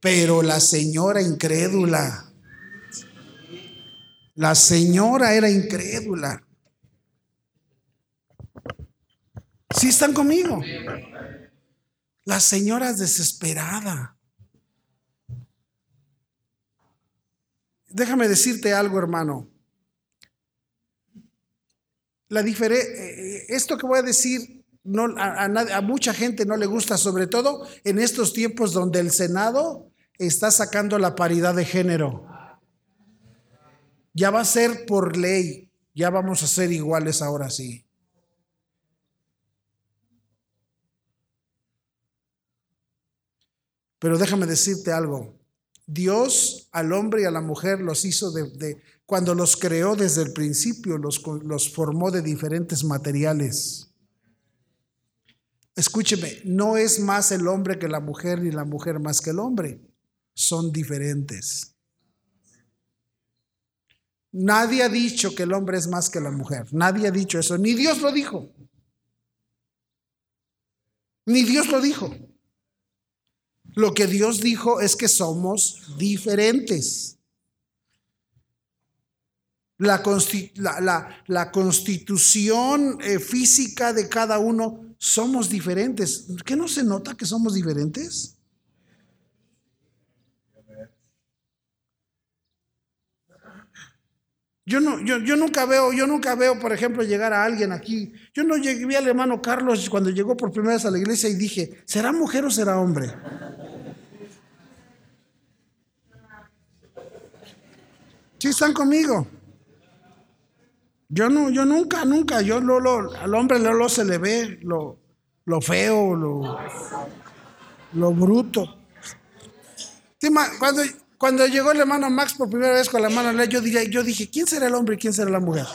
Pero la señora incrédula. La señora era incrédula. Si están conmigo? La señora es desesperada. Déjame decirte algo, hermano. La eh, esto que voy a decir no, a, mucha gente no le gusta, sobre todo en estos tiempos donde el Senado está sacando la paridad de género. Ya va a ser por ley, ya vamos a ser iguales ahora sí. Pero déjame decirte algo. Dios al hombre y a la mujer los hizo de, cuando los creó desde el principio, los, los formó de diferentes materiales. Escúcheme, no es más el hombre que la mujer ni la mujer más que el hombre. Son diferentes. Nadie ha dicho que el hombre es más que la mujer. Nadie ha dicho eso. Ni Dios lo dijo. Ni Dios lo dijo. Lo que Dios dijo es que somos diferentes. La, constitución eh, física de cada uno somos diferentes. ¿Qué no se nota que somos diferentes? Yo, yo, yo, nunca veo, yo nunca veo, por ejemplo, llegar a alguien aquí. Yo no llegué, vi al hermano Carlos cuando llegó por primera vez a la iglesia y dije, ¿será mujer o será hombre? ¿Sí están conmigo? Yo no, yo nunca, nunca, yo lo, lo, al hombre lo, se le ve lo, lo feo, lo, lo bruto. Cuando, cuando llegó el hermano Max por primera vez con la mano yo, dije, yo dije, ¿quién será el hombre y quién será la mujer?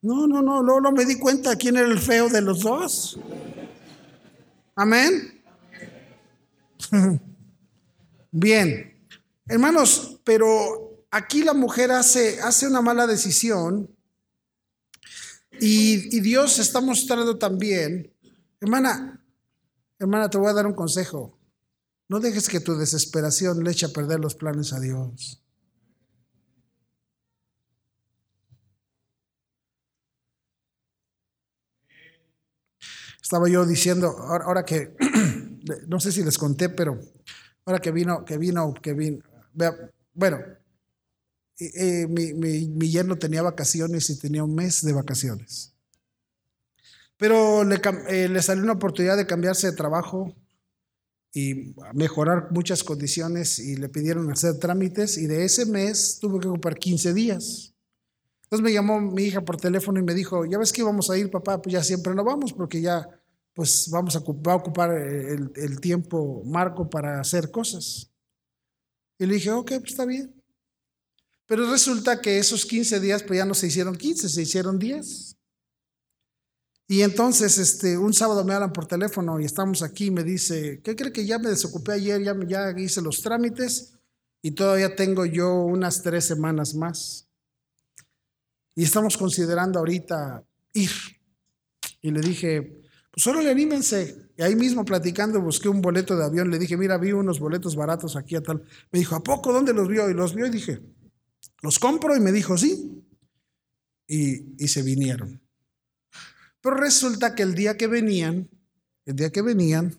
No, no, no, luego no me di cuenta quién era el feo de los dos. Amén. Bien, hermanos, pero aquí la mujer hace, hace una mala decisión y, Dios está mostrando también, hermana, Hermana, te voy a dar un consejo. No dejes que tu desesperación le eche a perder los planes a Dios. Estaba yo diciendo, ahora, que, no sé si les conté, pero ahora que vino, que vino, que vino, bueno, mi, mi, mi yerno tenía vacaciones y tenía un mes de vacaciones. Pero eh, le, salió una oportunidad de cambiarse de trabajo y mejorar muchas condiciones y le pidieron hacer trámites y de ese mes tuvo que ocupar 15 días. Entonces me llamó mi hija por teléfono y me dijo, ya ves que íbamos a ir, papá, pues ya siempre no vamos porque ya pues vamos a, va a ocupar el, el tiempo marco para hacer cosas. Y le dije, ok, pues está bien. Pero resulta que esos 15 días pues ya no se hicieron 15, se hicieron 10. Y entonces, este, un sábado me hablan por teléfono y estamos aquí me dice, ¿qué cree que ya me desocupé ayer? Ya, ya hice los trámites y todavía tengo yo unas tres semanas más. Y estamos considerando ahorita ir. Y le dije, Pues solo le anímense. Y ahí mismo platicando busqué un boleto de avión. Le dije, mira, vi unos boletos baratos aquí a tal. Me dijo, ¿a poco dónde los vio? Y los vio y dije, los compro. Y me dijo, sí. Y, y se vinieron. Pero resulta que el día que venían, el día que venían,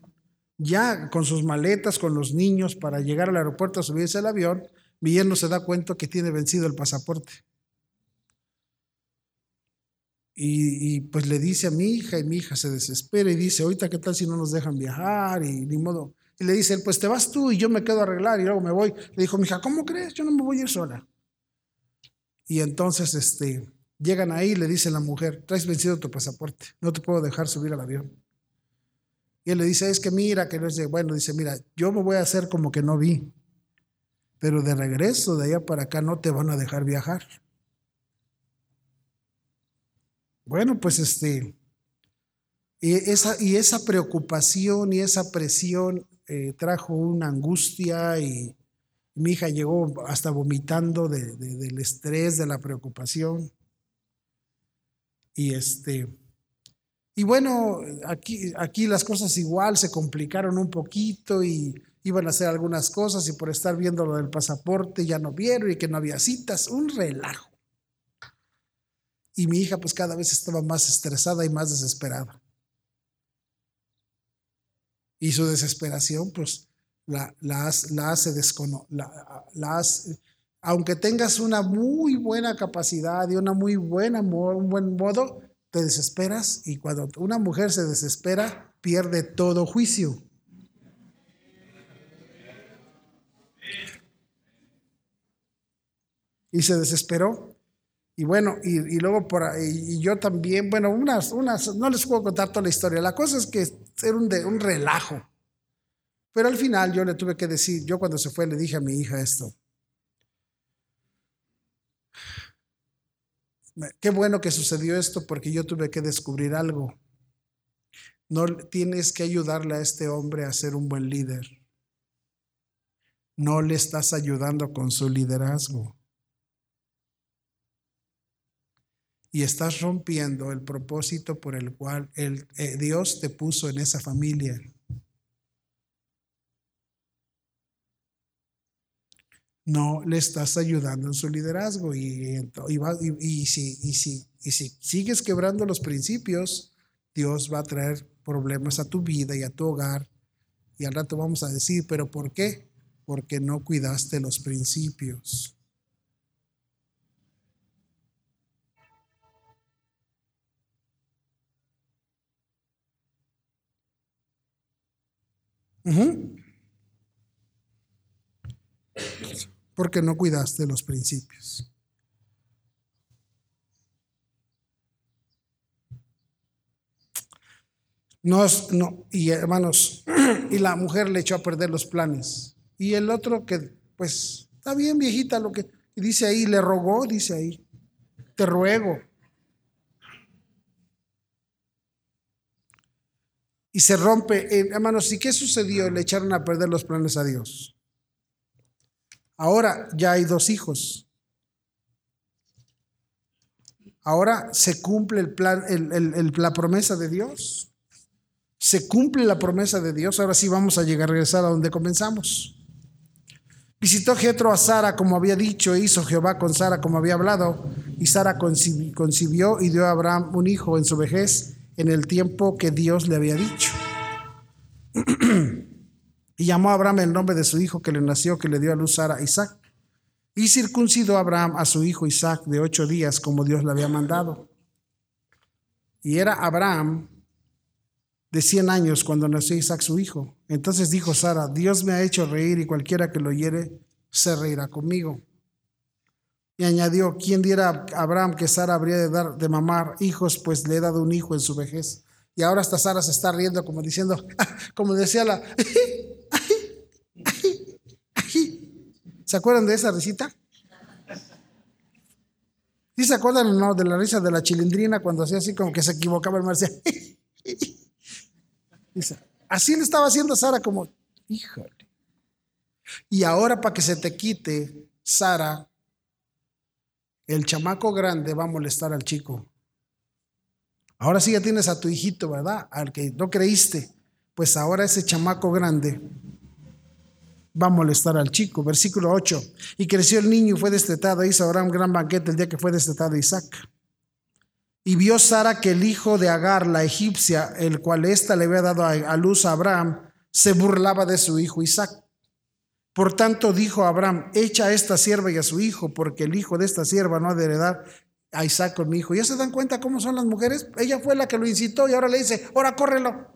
ya con sus maletas, con los niños para llegar al aeropuerto a subirse al avión, yerno se da cuenta que tiene vencido el pasaporte. Y, pues le dice a mi hija y mi hija se desespera y dice, ahorita qué tal si no nos dejan viajar y ni modo. Y le dice, pues te vas tú y yo me quedo a arreglar y luego me voy. Le dijo, mi hija, ¿cómo crees? Yo no me voy a ir sola. Y entonces este, llegan ahí y le dice la mujer, traes vencido tu pasaporte, no te puedo dejar subir al avión. Y él le dice, es que mira, que no es de, bueno, dice, mira, yo me voy a hacer como que no vi, pero de regreso de allá para acá no te van a dejar viajar. Bueno, pues este, y esa, y esa preocupación y esa presión eh, trajo una angustia y mi hija llegó hasta vomitando del estrés, de la preocupación. Y este, y bueno, aquí, aquí las cosas igual se complicaron un poquito y iban a hacer algunas cosas y por estar viendo lo del pasaporte ya no vieron y que no había citas, un relajo. Y mi hija pues cada vez estaba más estresada y más desesperada. Y su desesperación pues la, hace descono, la, aunque tengas una muy buena capacidad y una muy buena, un buen modo, te desesperas y cuando una mujer se desespera, pierde todo juicio. Y se desesperó y bueno, y, luego por ahí, y yo también, bueno, unas, unas, no les puedo contar toda la historia. La cosa es que era un, de, un relajo. Pero al final yo le tuve que decir, yo cuando se fue le dije a mi hija esto. Qué bueno que sucedió esto porque yo tuve que descubrir algo. No tienes que ayudarle a este hombre a ser un buen líder. No le estás ayudando con su liderazgo. Y estás rompiendo el propósito por el cual eh, Dios te puso en esa familia. No le estás ayudando en su liderazgo y, si, si sigues quebrando los principios, Dios va a traer problemas a tu vida y a tu hogar. Y al rato vamos a decir, pero ¿por qué? Porque no cuidaste los principios. Porque no cuidaste los principios. No, no, y hermanos, y la mujer le echó a perder los planes. Y el otro que, pues, está bien viejita lo que dice ahí, le rogó, dice ahí, te ruego. Y se rompe. Eh, hermanos, ¿y qué sucedió? Le echaron a perder los planes a Dios. Ahora ya hay dos hijos. Ahora se cumple el plan, la promesa de Dios. Se cumple la promesa de Dios. Ahora sí vamos a llegar a regresar a donde comenzamos. Visitó Jetro a Sara como había dicho, e hizo Jehová con Sara como había hablado, y Sara concibió y dio a Abraham un hijo en su vejez en el tiempo que Dios le había dicho. y llamó a Abraham el nombre de su hijo que le nació, que le dio a luz Sara, Isaac. Y circuncidó a Abraham a su hijo Isaac de ocho días, como Dios le había mandado. Y era Abraham de cien años cuando nació Isaac su hijo. Entonces dijo Sara, Dios me ha hecho reír y cualquiera que lo oyere se reirá conmigo. Y añadió, ¿quién diera a Abraham que Sara habría de dar de mamar hijos, pues le he dado un hijo en su vejez? Y ahora hasta Sara se está riendo como diciendo, como decía la... ¿Se acuerdan de esa risita? ¿Sí se acuerdan no, de la risa de la chilindrina cuando hacía así como que se equivocaba el mar? Así le estaba haciendo Sara como, híjole. Y ahora para que se te quite, Sara el chamaco grande va a molestar al chico. Ahora sí ya tienes a tu hijito, ¿verdad? Al que no creíste. Pues ahora ese chamaco grande va a molestar al chico. Versículo 8. Y creció el niño y fue destetado. Hizo Abraham gran banquete el día que fue destetado Isaac. Y vio Sara que el hijo de Agar, la egipcia, el cual ésta le había dado a luz a Abraham, se burlaba de su hijo Isaac. Por tanto dijo Abraham, echa a esta sierva y a su hijo, porque el hijo de esta sierva no ha de heredar a Isaac con mi hijo. ¿Ya se dan cuenta cómo son las mujeres? Ella fue la que lo incitó y ahora le dice, ahora córrelo.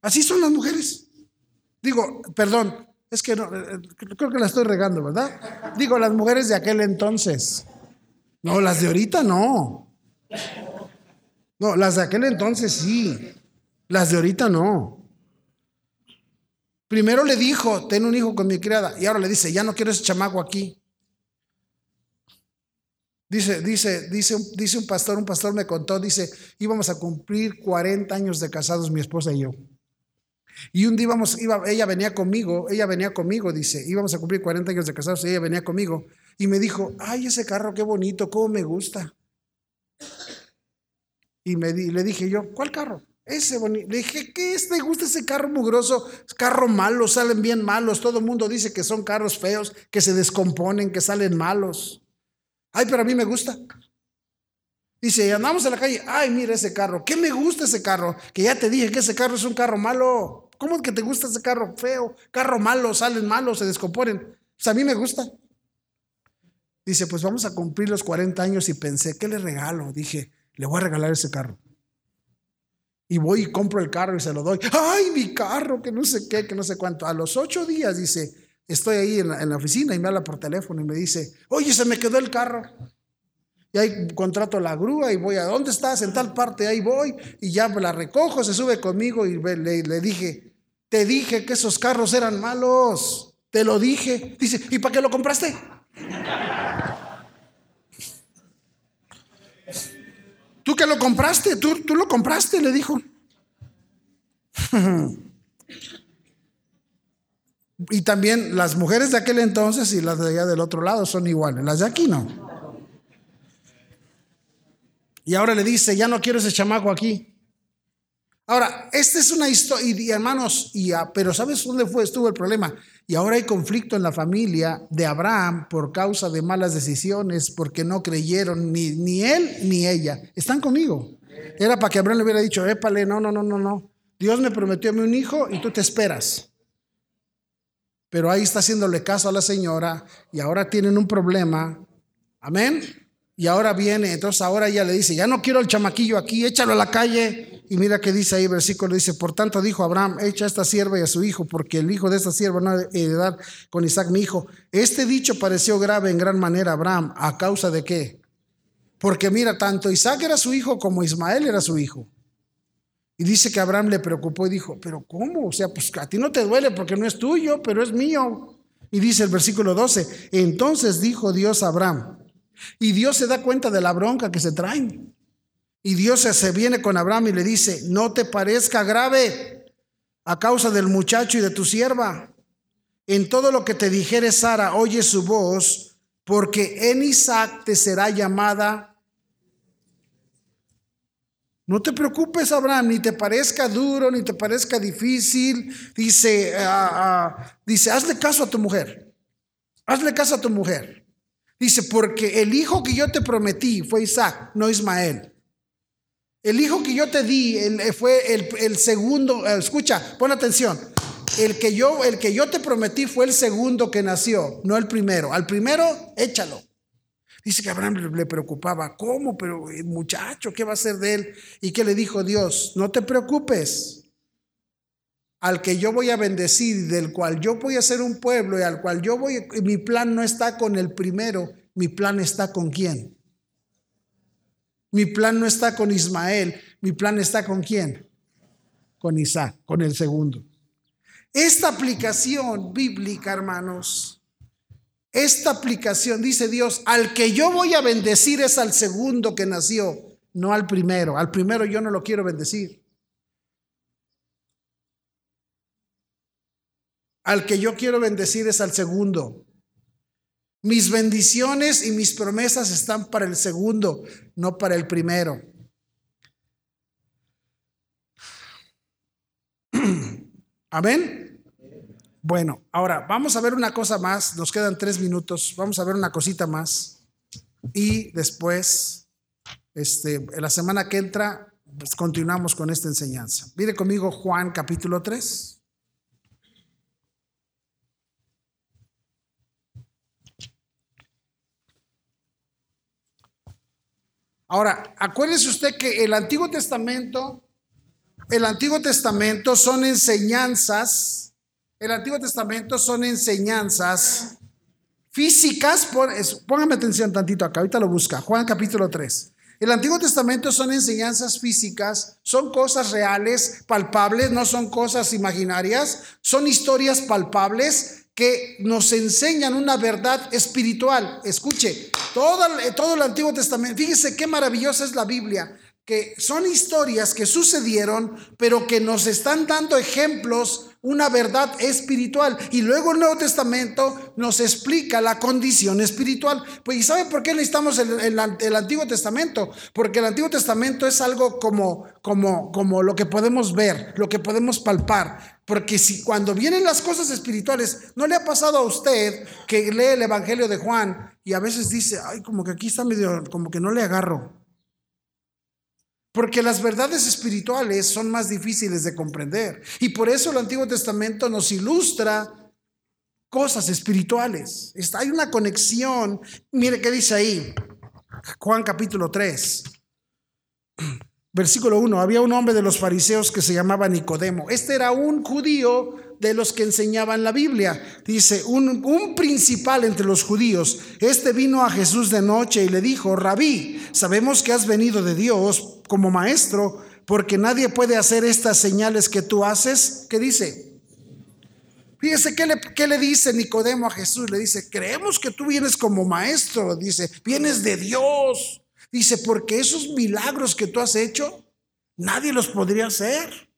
Así son las mujeres. Digo, perdón, es que no, eh, creo que la estoy regando, ¿verdad? Digo, las mujeres de aquel entonces. No, las de ahorita no. No, las de aquel entonces sí. Las de ahorita no. Primero le dijo, ten un hijo con mi criada. Y ahora le dice, ya no quiero ese chamaco aquí. Dice, dice, dice, dice un pastor, un pastor me contó, dice, íbamos a cumplir 40 años de casados, mi esposa y yo. Y un día íbamos, ella venía conmigo, ella venía conmigo, dice, íbamos a cumplir 40 años de casados y ella venía conmigo. Y me dijo, ay, ese carro qué bonito, cómo me gusta. Y me le dije yo, ¿cuál carro? Ese bonito. Le dije, ¿qué es? ¿Te gusta ese carro mugroso? Carro malo, salen bien malos. Todo el mundo dice que son carros feos, que se descomponen, que salen malos. Ay, pero a mí me gusta. Dice, andamos en la calle, ay, mira ese carro, ¿qué me gusta ese carro? Que ya te dije que ese carro es un carro malo. ¿Cómo es que te gusta ese carro feo? Carro malo, salen malos, se descomponen. Pues a mí me gusta. Dice, pues vamos a cumplir los 40 años y pensé, ¿qué le regalo? Dije, le voy a regalar ese carro. Y voy y compro el carro y se lo doy. ¡Ay, mi carro! Que no sé qué, que no sé cuánto. A los ocho días, dice, estoy ahí en la, oficina y me habla por teléfono y me dice, oye, se me quedó el carro. Y ahí contrato la grúa y voy a, ¿dónde estás? En tal parte, ahí voy. Y ya la recojo, se sube conmigo y le, le dije, te dije que esos carros eran malos. Te lo dije. Dice, ¿y para qué lo compraste? ¿Tú que lo compraste? ¿Tú, tú lo compraste? Le dijo. y también las mujeres de aquel entonces y las de allá del otro lado son iguales. Las de aquí no. Y ahora le dice, ya no quiero ese chamaco aquí. Ahora, esta es una historia, y, hermanos, y, pero ¿sabes dónde fue, estuvo el problema? Y ahora hay conflicto en la familia de Abraham por causa de malas decisiones, porque no creyeron ni, ni él ni ella. Están conmigo. Era para que Abraham le hubiera dicho, épale, no, no, no, no, no. Dios me prometió a mí un hijo y tú te esperas. Pero ahí está haciéndole caso a la señora y ahora tienen un problema. Amén. Y ahora viene, entonces ahora ella le dice, ya no quiero el chamaquillo aquí, échalo a la calle. Y mira que dice ahí, versículo dice, por tanto dijo Abraham, echa a esta sierva y a su hijo, porque el hijo de esta sierva no ha heredar con Isaac mi hijo. Este dicho pareció grave en gran manera a Abraham, ¿a causa de qué? Porque mira, tanto Isaac era su hijo como Ismael era su hijo. Y dice que Abraham le preocupó y dijo, pero ¿cómo? O sea, pues a ti no te duele porque no es tuyo, pero es mío. Y dice el versículo 12, entonces dijo Dios a Abraham, y Dios se da cuenta de la bronca que se traen. Y Dios se viene con Abraham y le dice, no te parezca grave a causa del muchacho y de tu sierva. En todo lo que te dijere Sara, oye su voz, porque en Isaac te será llamada. No te preocupes, Abraham, ni te parezca duro, ni te parezca difícil. Dice, ah, ah, dice, hazle caso a tu mujer. Hazle caso a tu mujer. Dice, porque el hijo que yo te prometí fue Isaac, no Ismael. El hijo que yo te di eh, fue el, segundo, eh, escucha, pon atención. El que, yo, el que yo te prometí fue el segundo que nació, no el primero. Al primero, échalo. Dice que Abraham le preocupaba, ¿cómo? Pero el muchacho, ¿qué va a hacer de él? ¿Y qué le dijo Dios? No te preocupes al que yo voy a bendecir, del cual yo voy a ser un pueblo y al cual yo voy, mi plan no está con el primero, mi plan está con quién. Mi plan no está con Ismael, mi plan está con quién. Con Isaac, con el segundo. Esta aplicación bíblica, hermanos, esta aplicación, dice Dios, al que yo voy a bendecir es al segundo que nació, no al primero. Al primero yo no lo quiero bendecir. Al que yo quiero bendecir es al segundo. Mis bendiciones y mis promesas están para el segundo, no para el primero. Amén. Bueno, ahora vamos a ver una cosa más. Nos quedan tres minutos. Vamos a ver una cosita más. Y después, este, en la semana que entra, pues continuamos con esta enseñanza. Mire conmigo Juan capítulo 3. Ahora, acuérdese usted que el Antiguo Testamento, el Antiguo Testamento son enseñanzas, el Antiguo Testamento son enseñanzas físicas, póngame atención tantito acá, ahorita lo busca, Juan capítulo 3. El Antiguo Testamento son enseñanzas físicas, son cosas reales, palpables, no son cosas imaginarias, son historias palpables que nos enseñan una verdad espiritual. Escuche, todo, todo el Antiguo Testamento, fíjese qué maravillosa es la Biblia, que son historias que sucedieron, pero que nos están dando ejemplos, una verdad espiritual. Y luego el Nuevo Testamento nos explica la condición espiritual. Pues, ¿y sabe por qué necesitamos el, el, Antiguo Testamento? Porque el Antiguo Testamento es algo como, como, como lo que podemos ver, lo que podemos palpar. Porque si cuando vienen las cosas espirituales, ¿no le ha pasado a usted que lee el Evangelio de Juan y a veces dice, ay, como que aquí está medio, como que no le agarro? Porque las verdades espirituales son más difíciles de comprender. Y por eso el Antiguo Testamento nos ilustra cosas espirituales. Hay una conexión. Mire qué dice ahí. Juan capítulo 3. Versículo 1, había un hombre de los fariseos que se llamaba Nicodemo. Este era un judío de los que enseñaban la Biblia. Dice, un, principal entre los judíos. Este vino a Jesús de noche y le dijo, rabí, sabemos que has venido de Dios como maestro, porque nadie puede hacer estas señales que tú haces. ¿Qué dice? Fíjese, ¿qué le, ¿qué le dice Nicodemo a Jesús? Le dice, creemos que tú vienes como maestro. Dice, vienes de Dios. Dice, porque esos milagros que tú has hecho, nadie los podría hacer.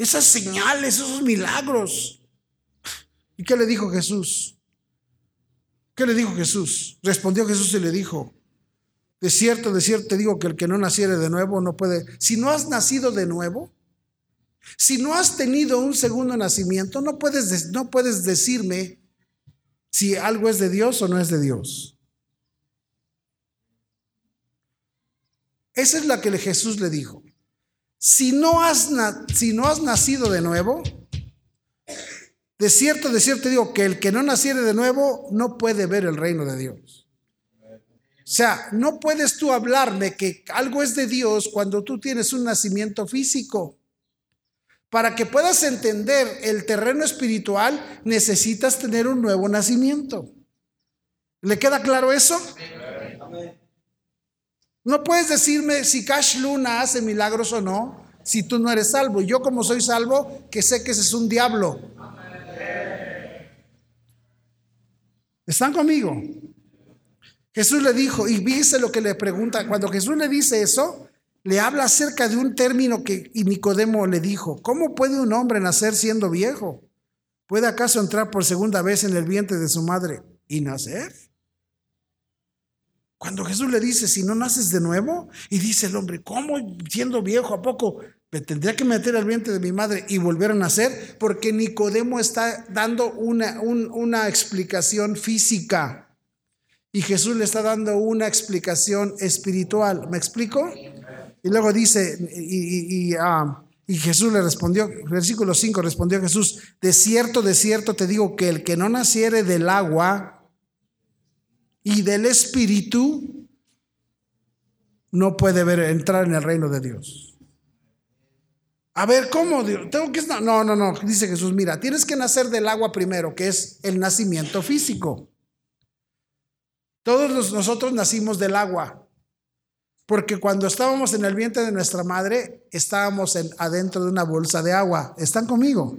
Esas señales, esos milagros. ¿Y qué le dijo Jesús? ¿Qué le dijo Jesús? Respondió Jesús y le dijo, de cierto, de cierto te digo que el que no naciere de nuevo no puede, si no has nacido de nuevo, si no has tenido un segundo nacimiento, no puedes, no puedes decirme si algo es de Dios o no es de Dios. Esa es la que Jesús le dijo. Si no has, si no has nacido de nuevo, de cierto, de cierto digo que el que no naciere de nuevo no puede ver el reino de Dios. O sea, no puedes tú hablarme que algo es de Dios cuando tú tienes un nacimiento físico. Para que puedas entender el terreno espiritual, necesitas tener un nuevo nacimiento. ¿Le queda claro eso? No puedes decirme si Cash Luna hace milagros o no, si tú no eres salvo. Yo como soy salvo, que sé que ese es un diablo. ¿Están conmigo? Jesús le dijo, y fíjese lo que le pregunta, cuando Jesús le dice eso, le habla acerca de un término que y Nicodemo le dijo, ¿cómo puede un hombre nacer siendo viejo? ¿Puede acaso entrar por segunda vez en el vientre de su madre y nacer? Cuando Jesús le dice, si no naces de nuevo, y dice el hombre, ¿cómo siendo viejo a poco me tendría que meter al vientre de mi madre y volver a nacer? Porque Nicodemo está dando una, una explicación física y Jesús le está dando una explicación espiritual. ¿Me explico? Y luego dice, y, y, ah, y Jesús le respondió, versículo 5, respondió Jesús, de cierto, de cierto te digo que el que no naciere del agua, y del Espíritu, no puede ver, entrar en el reino de Dios. A ver, ¿cómo? Tengo que no, no, no, dice Jesús, mira, tienes que nacer del agua primero, que es el nacimiento físico. Todos nosotros nacimos del agua, porque cuando estábamos en el vientre de nuestra madre, estábamos en, adentro de una bolsa de agua. ¿Están conmigo?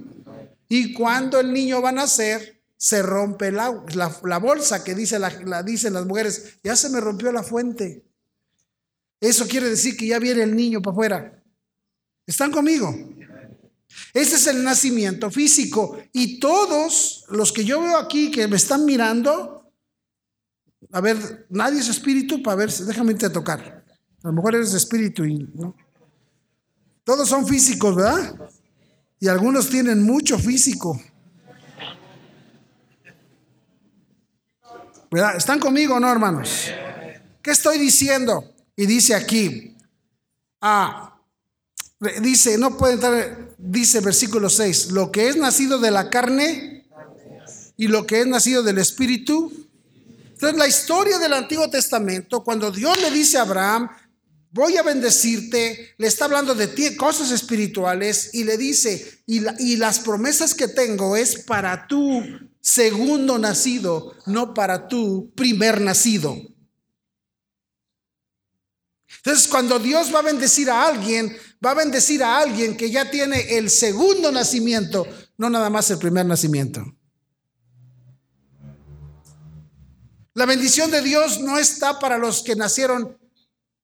Y cuando el niño va a nacer, se rompe la, la, bolsa que dice la, dicen las mujeres, ya se me rompió la fuente. Eso quiere decir que ya viene el niño para afuera. ¿Están conmigo? Ese es el nacimiento físico. Y todos los que yo veo aquí que me están mirando, a ver, nadie es espíritu para ver, déjame irte a tocar. A lo mejor eres espíritu y no. Todos son físicos, ¿verdad? Y algunos tienen mucho físico. ¿Están conmigo o no, hermanos? ¿Qué estoy diciendo? Y dice aquí, ah, dice, no puede entrar, dice versículo 6, lo que es nacido de la carne y lo que es nacido del espíritu. Entonces la historia del Antiguo Testamento, cuando Dios le dice a Abraham, voy a bendecirte, le está hablando de ti, cosas espirituales y le dice, y, y las promesas que tengo es para tu segundo nacido, no para tu primer nacido. Entonces, cuando Dios va a bendecir a alguien, va a bendecir a alguien que ya tiene el segundo nacimiento, no nada más el primer nacimiento. La bendición de Dios no está para los que nacieron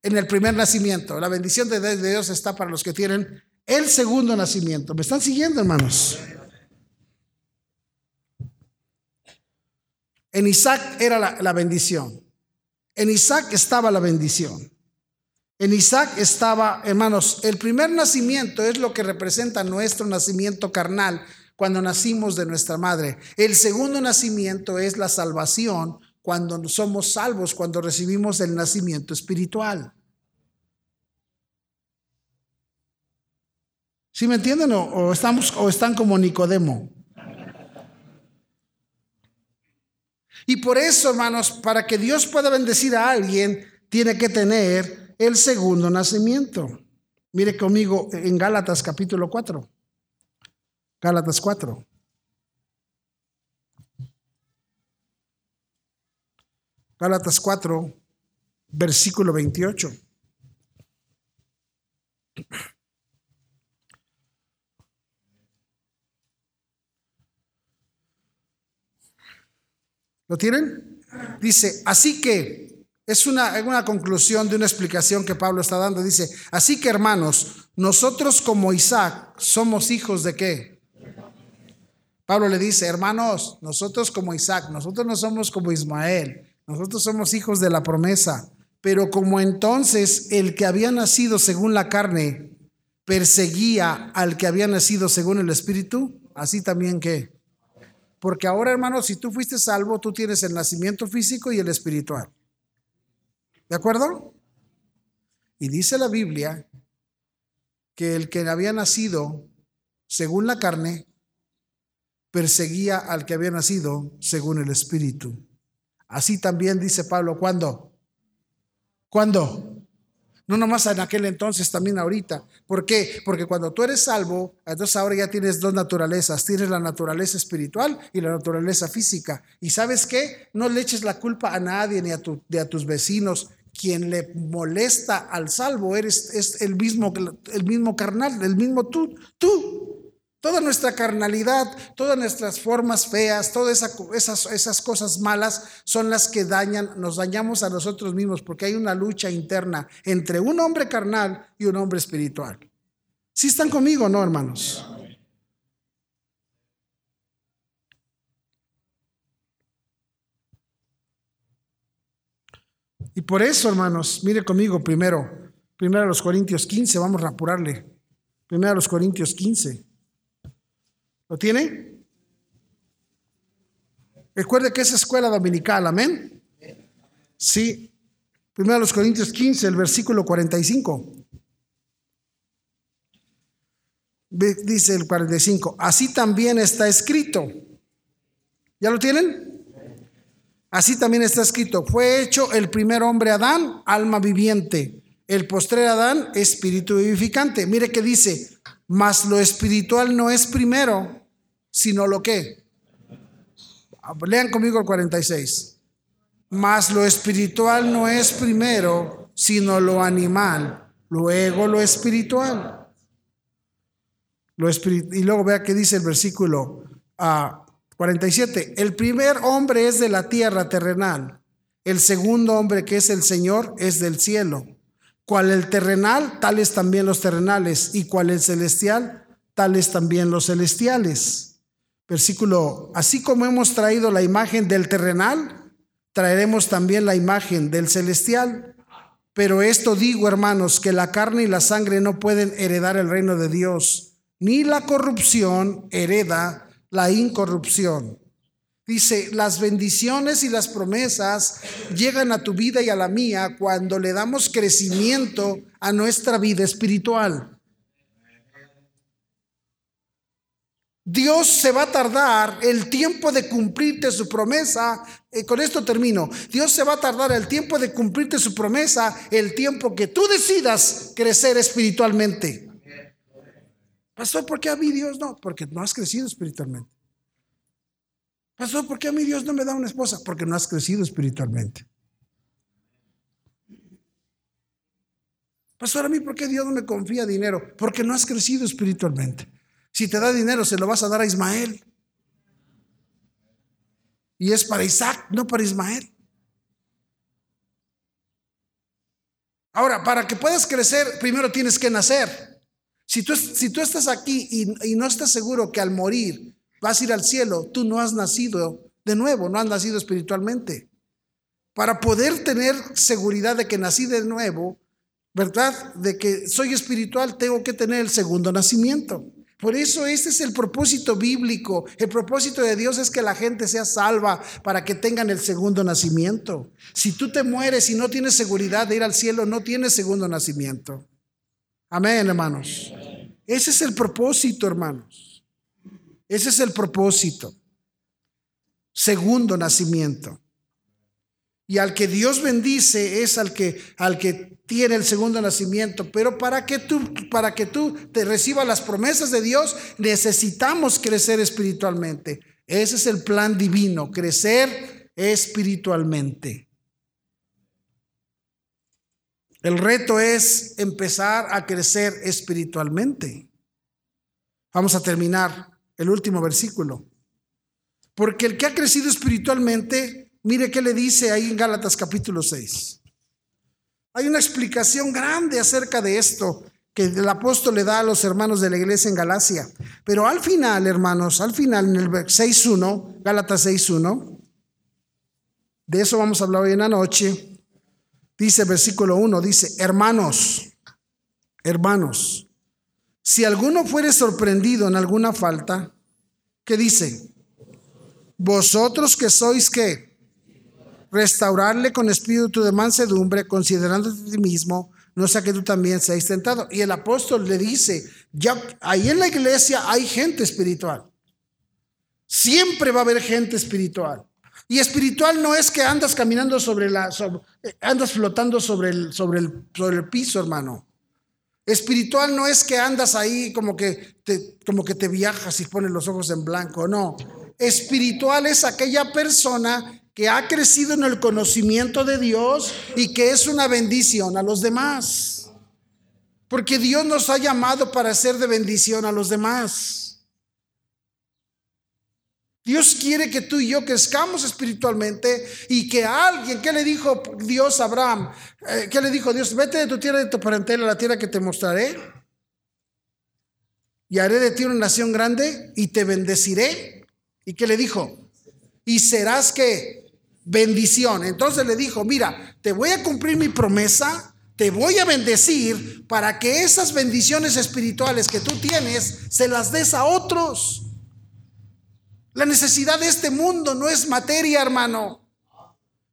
en el primer nacimiento. La bendición de Dios está para los que tienen el segundo nacimiento. ¿Me están siguiendo, hermanos? En Isaac era la, bendición. En Isaac estaba la bendición. En Isaac estaba, hermanos, el primer nacimiento es lo que representa nuestro nacimiento carnal cuando nacimos de nuestra madre. El segundo nacimiento es la salvación cuando somos salvos, cuando recibimos el nacimiento espiritual. ¿Sí me entienden o, estamos o están como Nicodemo? Y por eso, hermanos, para que Dios pueda bendecir a alguien, tiene que tener el segundo nacimiento. Mire conmigo en Gálatas capítulo 4. Gálatas 4. Gálatas 4, versículo 28. ¿Lo tienen? Dice, así que es una, una, conclusión de una explicación que Pablo está dando. Dice, así que hermanos, nosotros como Isaac somos hijos de qué? Pablo le dice, hermanos, nosotros como Isaac, nosotros no somos como Ismael, nosotros somos hijos de la promesa. Pero como entonces el que había nacido según la carne perseguía al que había nacido según el Espíritu, así también que. Porque ahora, hermanos, si tú fuiste salvo, tú tienes el nacimiento físico y el espiritual. ¿De acuerdo? Y dice la Biblia que el que había nacido según la carne perseguía al que había nacido según el Espíritu. Así también dice Pablo, ¿cuándo? ¿Cuándo? No nomás en aquel entonces, también ahorita. ¿Por qué? Porque cuando tú eres salvo, entonces ahora ya tienes dos naturalezas. Tienes la naturaleza espiritual y la naturaleza física. ¿Y sabes qué? No le eches la culpa a nadie ni a, tu, ni a tus vecinos quien le molesta al salvo eres es el mismo el mismo carnal, el mismo tú, tú. Toda nuestra carnalidad, todas nuestras formas feas, todas esas, esas cosas malas son las que dañan, nos dañamos a nosotros mismos porque hay una lucha interna entre un hombre carnal y un hombre espiritual. ¿Sí están conmigo no, hermanos? Y por eso, hermanos, mire conmigo primero, primero a los Corintios 15, vamos a apurarle. Primero a los Corintios 15. ¿Lo tiene? Recuerde que es escuela dominical, amén. Sí. Primero los Corintios 15, el versículo 45. Dice el 45, así también está escrito. ¿Ya lo tienen? Así también está escrito, fue hecho el primer hombre Adán, alma viviente, el postrer Adán, espíritu vivificante. Mire que dice, mas lo espiritual no es primero, sino lo que. Lean conmigo el 46. Mas lo espiritual no es primero, sino lo animal, luego lo espiritual. Lo y luego vea que dice el versículo a 47. El primer hombre es de la tierra terrenal. El segundo hombre que es el Señor es del cielo. Cual el terrenal, tales también los terrenales. Y cual el celestial, tales también los celestiales. Versículo, así como hemos traído la imagen del terrenal, traeremos también la imagen del celestial. Pero esto digo, hermanos, que la carne y la sangre no pueden heredar el reino de Dios, ni la corrupción hereda la incorrupción. Dice, las bendiciones y las promesas llegan a tu vida y a la mía cuando le damos crecimiento a nuestra vida espiritual. Dios se va a tardar el tiempo de cumplirte su promesa. eh, con esto termino. Dios se va a tardar el tiempo de cumplirte su promesa, el tiempo que tú decidas crecer espiritualmente. Pastor, ¿por qué a mí Dios no? Porque no has crecido espiritualmente. Pastor, ¿por qué a mí Dios no me da una esposa? Porque no has crecido espiritualmente. Pastor, a mí, ¿por qué Dios no me confía dinero? Porque no has crecido espiritualmente. Si te da dinero, se lo vas a dar a Ismael. Y es para Isaac, no para Ismael. Ahora, para que puedas crecer, primero tienes que nacer. Si tú, si tú estás aquí y, y no estás seguro que al morir vas a ir al cielo, tú no has nacido de nuevo, no has nacido espiritualmente. Para poder tener seguridad de que nací de nuevo, ¿verdad? De que soy espiritual, tengo que tener el segundo nacimiento. Por eso este es el propósito bíblico. El propósito de Dios es que la gente sea salva para que tengan el segundo nacimiento. Si tú te mueres y no tienes seguridad de ir al cielo, no tienes segundo nacimiento. Amén, hermanos. Ese es el propósito, hermanos. Ese es el propósito. Segundo nacimiento. Y al que Dios bendice es al que, al que tiene el segundo nacimiento. Pero para que tú, para que tú te recibas las promesas de Dios, necesitamos crecer espiritualmente. Ese es el plan divino, crecer espiritualmente. El reto es empezar a crecer espiritualmente. Vamos a terminar el último versículo. Porque el que ha crecido espiritualmente, mire qué le dice ahí en Gálatas capítulo 6. Hay una explicación grande acerca de esto que el apóstol le da a los hermanos de la iglesia en Galacia. Pero al final, hermanos, al final, en el 6.1, Gálatas 6.1, de eso vamos a hablar hoy en la noche, dice versículo 1, dice, hermanos, hermanos, si alguno fuere sorprendido en alguna falta, ¿qué dice? Vosotros que sois que restaurarle con espíritu de mansedumbre, considerando a ti mismo, no sea que tú también seas tentado. Y el apóstol le dice, ya ahí en la iglesia hay gente espiritual. Siempre va a haber gente espiritual. Y espiritual no es que andas caminando sobre la, eh, andas flotando sobre el, sobre el, sobre el piso, hermano. Espiritual no es que andas ahí como que te, como que te viajas y pones los ojos en blanco, no. Espiritual es aquella persona que ha crecido en el conocimiento de Dios y que es una bendición a los demás. Porque Dios nos ha llamado para ser de bendición a los demás. Dios quiere que tú y yo crezcamos espiritualmente y que alguien, ¿qué le dijo Dios a Abraham? Eh, ¿Qué le dijo Dios? Vete de tu tierra y de tu parentela a la tierra que te mostraré. Y haré de ti una nación grande y te bendeciré. ¿Y qué le dijo? Y serás que bendición. Entonces le dijo, mira, te voy a cumplir mi promesa, te voy a bendecir para que esas bendiciones espirituales que tú tienes se las des a otros. La necesidad de este mundo no es materia, hermano.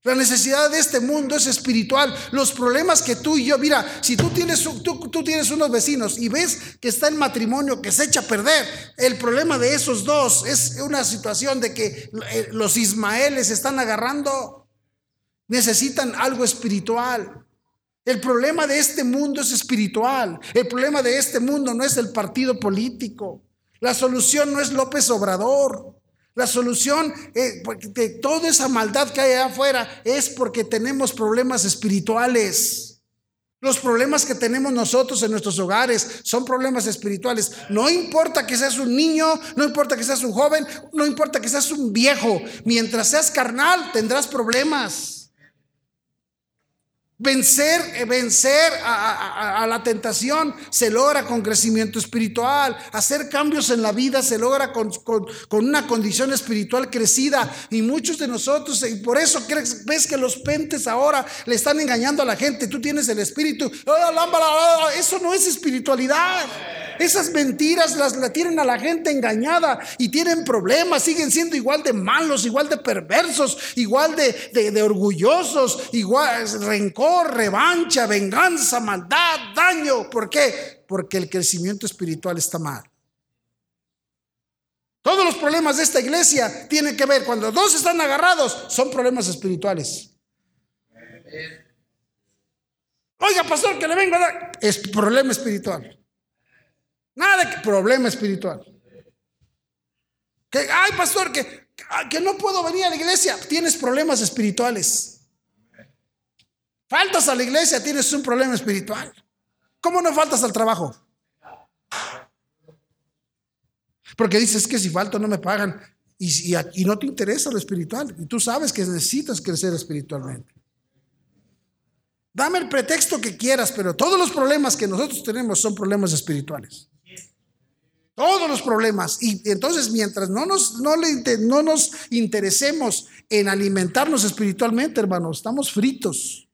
La necesidad de este mundo es espiritual. Los problemas que tú y yo, mira, si tú tienes, tú, tienes unos vecinos y ves que está el matrimonio que se echa a perder, el problema de esos dos es una situación de que eh, los ismaeles están agarrando. Necesitan algo espiritual. El problema de este mundo es espiritual. El problema de este mundo no es el partido político. La solución no es López Obrador. La solución eh, de toda esa maldad que hay allá afuera es porque tenemos problemas espirituales. Los problemas que tenemos nosotros en nuestros hogares son problemas espirituales. No importa que seas un niño, no importa que seas un joven, no importa que seas un viejo. Mientras seas carnal, tendrás problemas. Vencer, eh, vencer a, la tentación se logra con crecimiento espiritual. Hacer cambios en la vida se logra con, una condición espiritual crecida. Y muchos de nosotros, y por eso crees, ves que los pentes ahora le están engañando a la gente. Tú tienes el espíritu. Oh, eso no es espiritualidad. Esas mentiras las la tienen a la gente engañada y tienen problemas, siguen siendo igual de malos, igual de perversos, igual de, de orgullosos, igual rencor, revancha, venganza, maldad, daño. ¿Por qué? Porque el crecimiento espiritual está mal. Todos los problemas de esta iglesia tienen que ver, cuando dos están agarrados, son problemas espirituales. Oiga, pastor, que le vengo a dar. Es problema espiritual. Nada de problema espiritual. Que, ay, pastor, que, que no puedo venir a la iglesia. Tienes problemas espirituales. Faltas a la iglesia, tienes un problema espiritual. ¿Cómo no faltas al trabajo? Porque dices que si falto no me pagan y, y, no te interesa lo espiritual. Y tú sabes que necesitas crecer espiritualmente. Dame el pretexto que quieras, pero todos los problemas que nosotros tenemos son problemas espirituales. Todos los problemas. Y entonces mientras no nos, no, le, no nos interesemos en alimentarnos espiritualmente, hermanos, estamos fritos.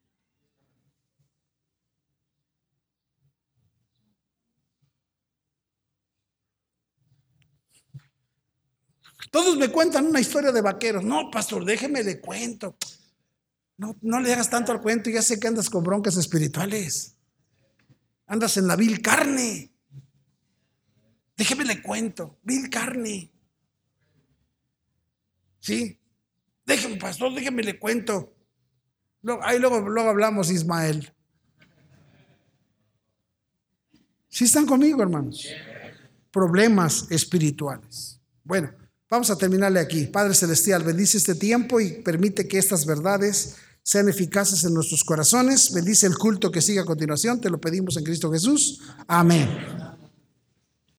Todos me cuentan una historia de vaqueros. No, pastor, déjeme de cuento. No, no le hagas tanto al cuento. Ya sé que andas con broncas espirituales. Andas en la vil carne. Déjeme le cuento, vil carne. ¿Sí? Déjeme, pastor, déjeme le cuento. ahí luego, luego hablamos, Ismael. ¿Sí están conmigo, hermanos? Problemas espirituales. Bueno, vamos a terminarle aquí. Padre Celestial, bendice este tiempo y permite que estas verdades sean eficaces en nuestros corazones. Bendice el culto que sigue a continuación. Te lo pedimos en Cristo Jesús. Amén.